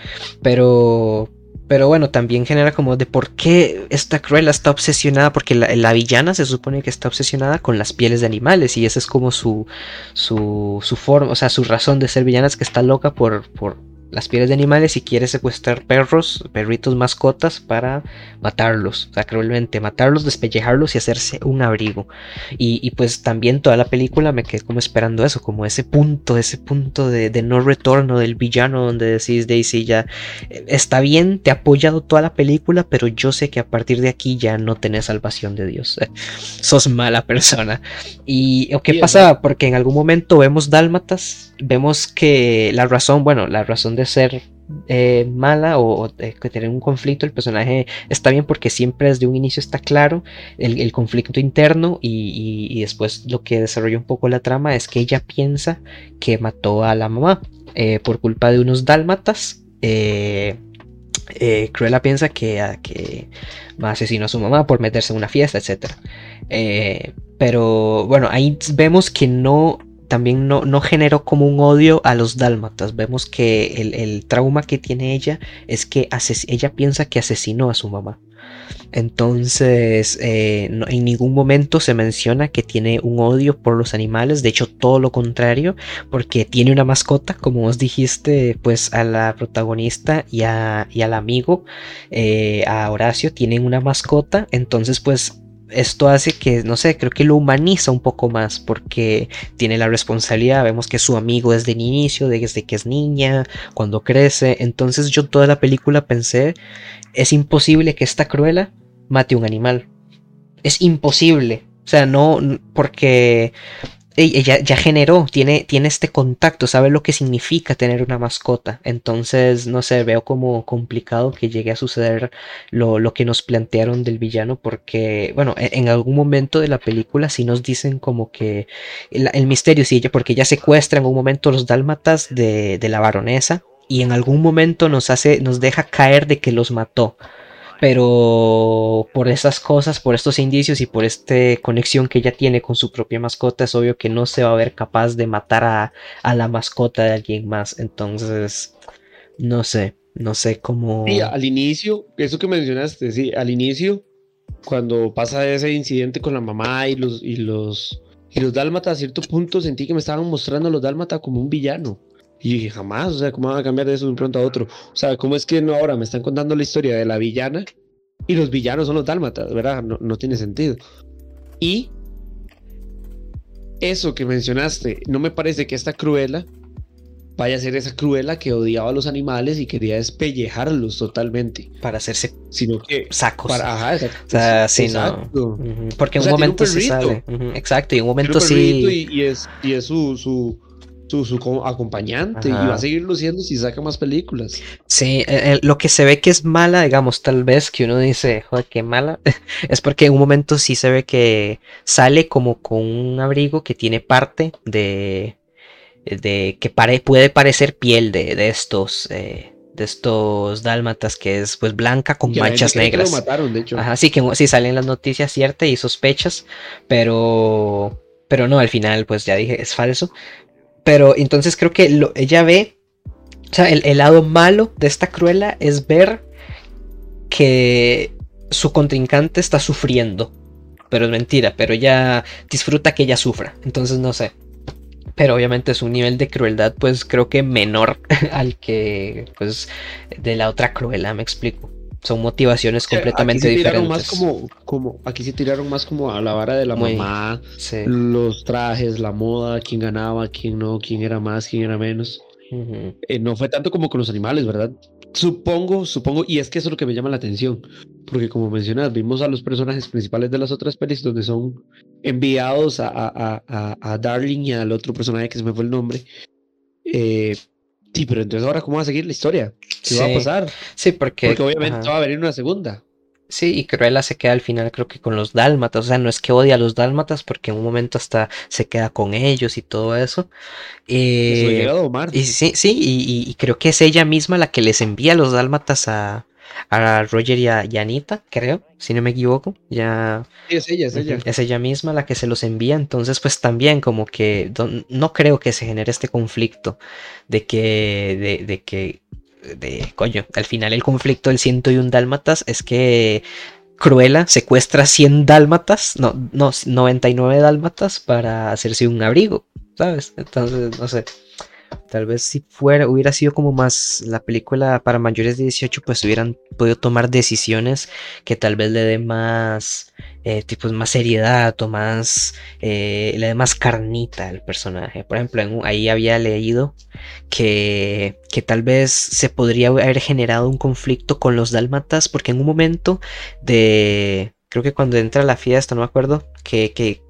Pero, pero bueno, también genera como de por qué esta Cruella está obsesionada, porque la, villana se supone que está obsesionada con las pieles de animales y esa es como su, su, su forma, o sea, su razón de ser villana es que está loca por, por, las pieles de animales y quiere secuestrar perros, perritos, mascotas para matarlos, o sea, cruelmente matarlos, despellejarlos y hacerse un abrigo. Y, pues también toda la película me quedé como esperando eso, como ese punto, ese punto de, no retorno del villano donde decís, Daisy, ya eh, está bien, te he apoyado toda la película, pero yo sé que a partir de aquí ya no tenés salvación de Dios. sos mala persona. ¿Y qué pasa? Porque en algún momento vemos dálmatas, vemos que la razón, bueno, la razón de ser eh, mala o, tener un conflicto, el personaje está bien porque siempre desde un inicio está claro el, conflicto interno y, después lo que desarrolla un poco la trama es que ella piensa que mató a la mamá eh, por culpa de unos dálmatas. Eh, Cruella piensa que, que asesinó a su mamá por meterse en una fiesta, etc. pero bueno, ahí vemos que no también no, no, generó como un odio a los dálmatas. Vemos que el, trauma que tiene ella es que ella piensa que asesinó a su mamá. Entonces, eh, en ningún momento se menciona que tiene un odio por los animales, de hecho todo lo contrario, porque tiene una mascota, como vos dijiste, pues a la protagonista y, y al amigo, eh, a Horacio, tienen una mascota, entonces pues esto hace que, no sé, creo que lo humaniza un poco más porque tiene la responsabilidad, vemos que su amigo desde el inicio, desde que es niña, cuando crece, entonces yo toda la película pensé, es imposible que esta cruela mate un animal, es imposible, o sea, no, porque ella ya generó, tiene, tiene este contacto, sabe lo que significa tener una mascota. Entonces, no sé, veo como complicado que llegue a suceder lo, lo que nos plantearon del villano, porque, bueno, e, en, algún momento de la película sí nos dicen como que el, misterio, sí, porque ella secuestra en un momento los dálmatas de, de la baronesa y en algún momento nos hace, nos deja caer de que los mató pero por esas cosas, por estos indicios y por esta conexión que ella tiene con su propia mascota, es obvio que no se va a ver capaz de matar a, la mascota de alguien más. Entonces, no sé, no sé cómo. Al inicio, eso que mencionaste, sí, al inicio, cuando pasa ese incidente con la mamá y los, y los, y los dálmatas, a cierto punto sentí que me estaban mostrando a los dálmatas como un villano. Y dije, jamás, o sea, ¿cómo van a cambiar de eso de un pronto a otro? O sea, ¿cómo es que no ahora me están contando la historia de la villana y los villanos son los dálmatas, ¿verdad? No, no tiene sentido. Y eso que mencionaste, no me parece que esta cruela vaya a ser esa cruela que odiaba a los animales y quería despellejarlos totalmente. Para hacerse sino que sacos. Para, ajá, exacto. O sea, sí, no. Porque en un momento sí sale. Exacto, y en un momento sí. Y, es, y es su, su su, acompañante y va a seguir luciendo si saca más películas. Sí, eh, eh, lo que se ve que es mala, digamos, tal vez que uno dice, joder, qué mala, es porque en un momento sí se ve que sale como con un abrigo que tiene parte de, de que puede parecer piel de, estos. Eh, de estos dálmatas que es pues blanca con manchas negras. mataron, de hecho. Ajá, sí que sí salen las noticias ciertas y sospechas, pero pero no, al final pues ya dije, es falso. Pero entonces creo que ella ve, o sea, el, lado malo de esta cruela es ver que su contrincante está sufriendo. Pero es mentira, pero ella disfruta que ella sufra. Entonces no sé. Pero obviamente es un nivel de crueldad, pues creo que menor al que, pues, de la otra cruela, me explico. Son motivaciones completamente aquí diferentes. Más como, como, aquí se tiraron más como a la vara de la mamá, los trajes, la moda, quién ganaba, quién no, quién era más, quién era menos. Eh, no fue tanto como con los animales, ¿verdad? Supongo, supongo, y es que eso es lo que me llama la atención, porque como mencionas, vimos a los personajes principales de las otras pelis donde son enviados a, a, a, a Darling y al otro personaje que se me fue el nombre. Eh, sí, pero entonces ahora, ¿cómo va a seguir la historia? ¿Qué va a pasar? Sí, porque... Porque obviamente va a venir una segunda. Sí, y Cruella se queda al final creo que con los dálmatas, o sea, no es que odia a los dálmatas porque en un momento hasta se queda con ellos y todo eso. Eh, llegado, y sí, sí, y, creo que es ella misma la que les envía los dálmatas a, a Roger y a, Anita, creo, si no me equivoco. Ya, sí, es ella, es ella. Es ella misma la que se los envía, entonces pues también como que no creo que se genere este conflicto de que, de, de que de coño, al final el conflicto del 101 dálmatas es que Cruella secuestra 100 dálmatas, no, no, 99 dálmatas para hacerse un abrigo, ¿sabes? Entonces, no sé. Tal vez si fuera, hubiera sido como más la película para mayores de 18, pues hubieran podido tomar decisiones que tal vez le dé más, eh, tipos más seriedad o más, eh, le dé más carnita al personaje. Por ejemplo, ahí había leído que, que tal vez se podría haber generado un conflicto con los dálmatas, porque en un momento de, creo que cuando entra la fiesta, no me acuerdo, que, que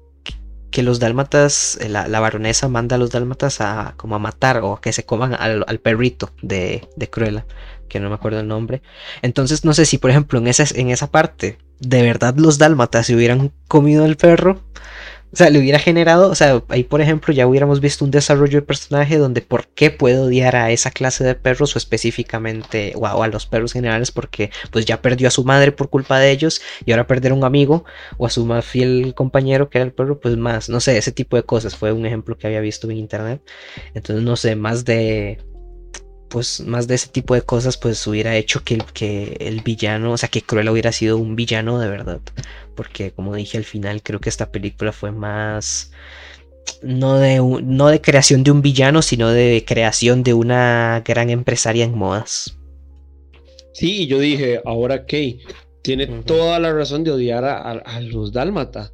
que los dálmatas, eh, la, baronesa manda a los dálmatas a como a matar o a que se coman al, perrito de, de, Cruella, que no me acuerdo el nombre. Entonces no sé si por ejemplo en esa, en esa parte de verdad los dálmatas se hubieran comido el perro o sea, le hubiera generado, o sea, ahí por ejemplo ya hubiéramos visto un desarrollo de personaje donde por qué puede odiar a esa clase de perros o específicamente o a, los perros generales porque pues ya perdió a su madre por culpa de ellos y ahora perder a un amigo o a su más fiel compañero que era el perro, pues más, no sé, ese tipo de cosas fue un ejemplo que había visto en internet. Entonces, no sé, más de pues más de ese tipo de cosas pues hubiera hecho que el, que el villano, o sea, que Cruella hubiera sido un villano de verdad. Porque como dije al final, creo que esta película fue más no de, no de creación de un villano, sino de creación de una gran empresaria en modas. Sí, yo dije, ahora Kay tiene toda la razón de odiar a, los dálmata,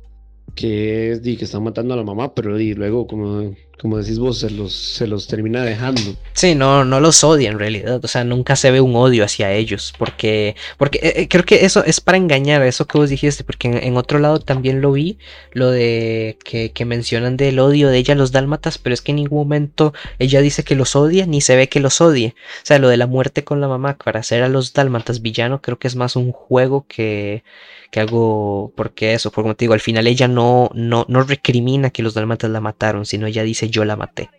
que es que están matando a la mamá, pero y luego como como decís vos, se los, se los termina dejando. Sí, no, no los odia en realidad. O sea, nunca se ve un odio hacia ellos. Porque, porque eh, eh, creo que eso es para engañar, eso que vos dijiste. Porque en, otro lado también lo vi, lo de que, que, mencionan del odio de ella a los dálmatas, pero es que en ningún momento ella dice que los odia, ni se ve que los odie. O sea, lo de la muerte con la mamá para hacer a los dálmatas villano, creo que es más un juego que, que algo. Porque eso, por como te digo, al final ella no, no, no recrimina que los dálmatas la mataron, sino ella dice yo la maté.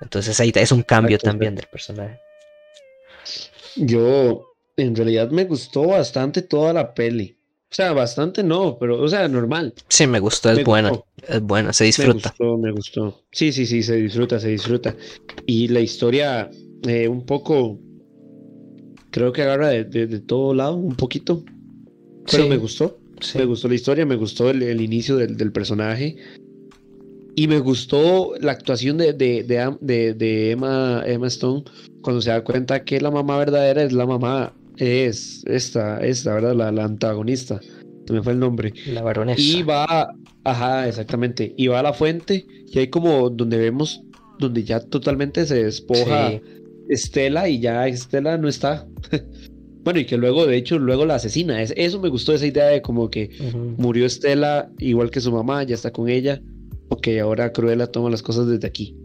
Entonces ahí es un cambio también del personaje. Yo, en realidad me gustó bastante toda la peli. O sea, bastante no, pero, o sea, normal. Sí, me gustó, es bueno. Es bueno, se disfruta. Me gustó, me gustó. Sí, sí, sí, se disfruta, se disfruta. Y la historia, eh, un poco, creo que agarra de, todo lado, un poquito. Pero me gustó. Me gustó la historia, me gustó el, inicio del, del personaje. Y me gustó la actuación de, de, de, Emma, Emma Stone cuando se da cuenta que la mamá verdadera es la mamá, es esta, esta, ¿verdad? La, la antagonista. Se me fue el nombre. La baronesa. Y va, ajá, exactamente. Y va a la fuente y hay como donde vemos, donde ya totalmente se despoja Estela y ya Estela no está. Bueno, y que luego, de hecho, luego la asesina. eso me gustó, esa idea de como que murió Estela igual que su mamá, ya está con ella ok, ahora Cruella toma las cosas desde aquí.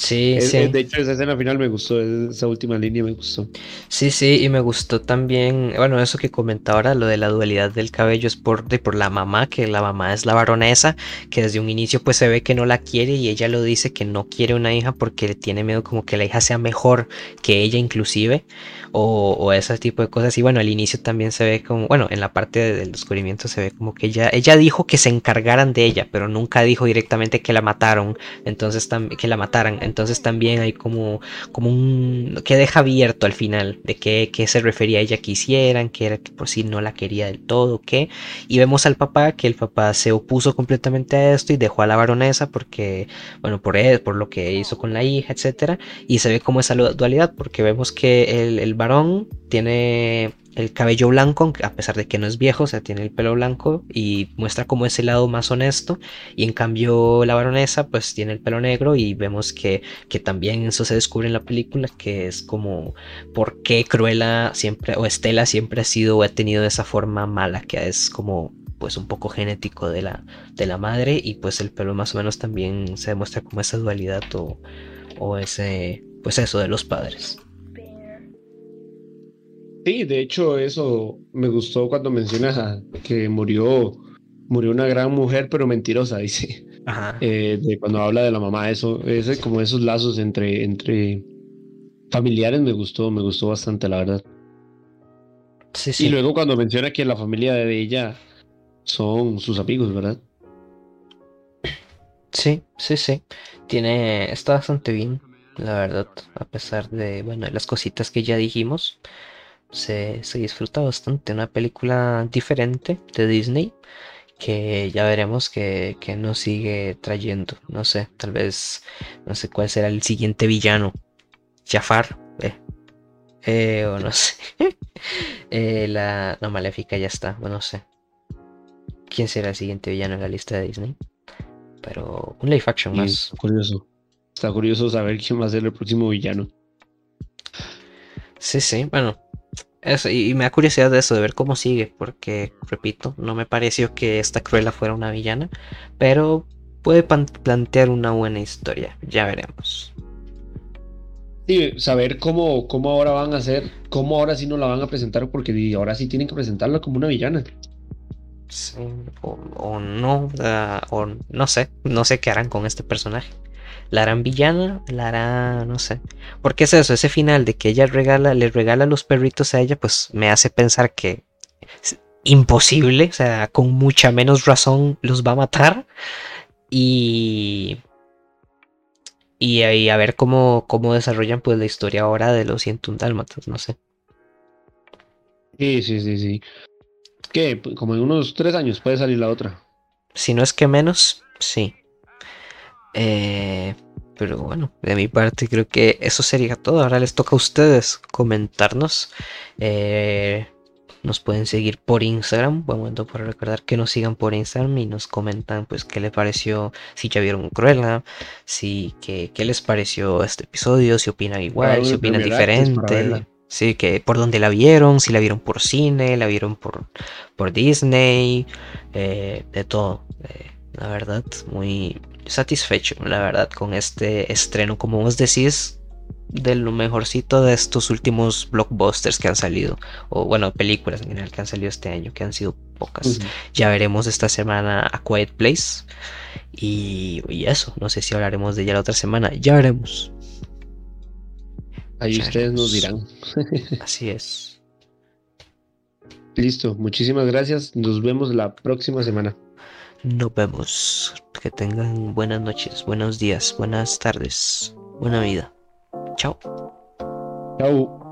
Sí, sí. de hecho, esa escena final me gustó, esa última línea me gustó. Sí, sí, y me gustó también, bueno, eso que comentaba ahora, lo de la dualidad del cabello es por, de, por la mamá, que la mamá es la baronesa, que desde un inicio pues se ve que no la quiere y ella lo dice que no quiere una hija porque tiene miedo como que la hija sea mejor que ella inclusive o, ese tipo de cosas. Y bueno, al inicio también se ve como, bueno, en la parte del descubrimiento se ve como que ella, ella dijo que se encargaran de ella, pero nunca dijo directamente que la mataron, entonces que la mataran. Entonces también hay como, como un, que deja abierto al final de qué, se refería a ella que hicieran, que era que por si no la quería del todo, qué. Y vemos al papá, que el papá se opuso completamente a esto y dejó a la baronesa porque, bueno, por él, por lo que hizo con la hija, etcétera. Y se ve como esa dualidad, porque vemos que el, el varón tiene el cabello blanco, a pesar de que no es viejo, o sea, tiene el pelo blanco y muestra como ese lado más honesto. Y en cambio la baronesa pues tiene el pelo negro y vemos que, que también eso se descubre en la película, que es como por qué Cruella siempre, o Estela siempre ha sido o ha tenido esa forma mala, que es como pues un poco genético de la, de la madre y pues el pelo más o menos también se demuestra como esa dualidad o, o ese, pues eso de los padres. Sí, de hecho eso me gustó cuando mencionas que murió, murió una gran mujer, pero mentirosa, dice. Ajá. Eh, de cuando habla de la mamá, eso, ese, como esos lazos entre, entre familiares me gustó, me gustó bastante, la verdad. Sí, sí. Y luego cuando menciona que la familia de ella son sus amigos, ¿verdad? Sí, sí, sí. Tiene, está bastante bien, la verdad, a pesar de, bueno, las cositas que ya dijimos se, disfruta bastante. Una película diferente de Disney que ya veremos que, nos sigue trayendo. No sé, tal vez, no sé cuál será el siguiente villano. Jafar, eh, eh, o no sé. Eh, la no, Maléfica ya está, bueno, no sé. ¿Quién será el siguiente villano en la lista de Disney? Pero un live action más. Curioso. Está curioso saber quién va a ser el próximo villano. Sí, sí, bueno, y, me da curiosidad de eso, de ver cómo sigue, porque, repito, no me pareció que esta Cruella fuera una villana, pero puede plantear una buena historia, ya veremos. Sí, saber cómo, cómo ahora van a hacer, cómo ahora sí no la van a presentar, porque ahora sí tienen que presentarla como una villana. Sí, o, no, o no sé, no sé qué harán con este personaje la harán villana, la hará, no sé. Porque es eso, ese final de que ella regala, le regala los perritos a ella, pues me hace pensar que es imposible, o sea, con mucha menos razón los va a matar. Y. Y, y a ver cómo, cómo desarrollan pues la historia ahora de los 101 dálmatas, no sé. Sí, sí, sí, sí. Que como en unos tres años puede salir la otra. Si no es que menos, sí. Eh, pero bueno, de mi parte creo que eso sería todo. Ahora les toca a ustedes comentarnos. Eh, nos pueden seguir por Instagram. Buen momento para recordar que nos sigan por Instagram y nos comentan pues qué les pareció, si ya vieron Cruella, si qué, qué les pareció este episodio, si opinan igual, si opinan diferente. Sí, que por dónde la vieron, si la vieron por cine, la vieron por, por Disney, eh, de todo. la verdad, muy, satisfecho, la verdad, con este estreno. Como vos decís, de lo mejorcito de estos últimos blockbusters que han salido, o bueno, películas en general que han salido este año, que han sido pocas. Ya veremos esta semana a Quiet Place. Y, eso, no sé si hablaremos de ella la otra semana, ya veremos. Ahí ustedes nos dirán. Así es. Listo, muchísimas gracias. Nos vemos la próxima semana. Nos vemos. Que tengan buenas noches, buenos días, buenas tardes, buena vida. Chao. Chao.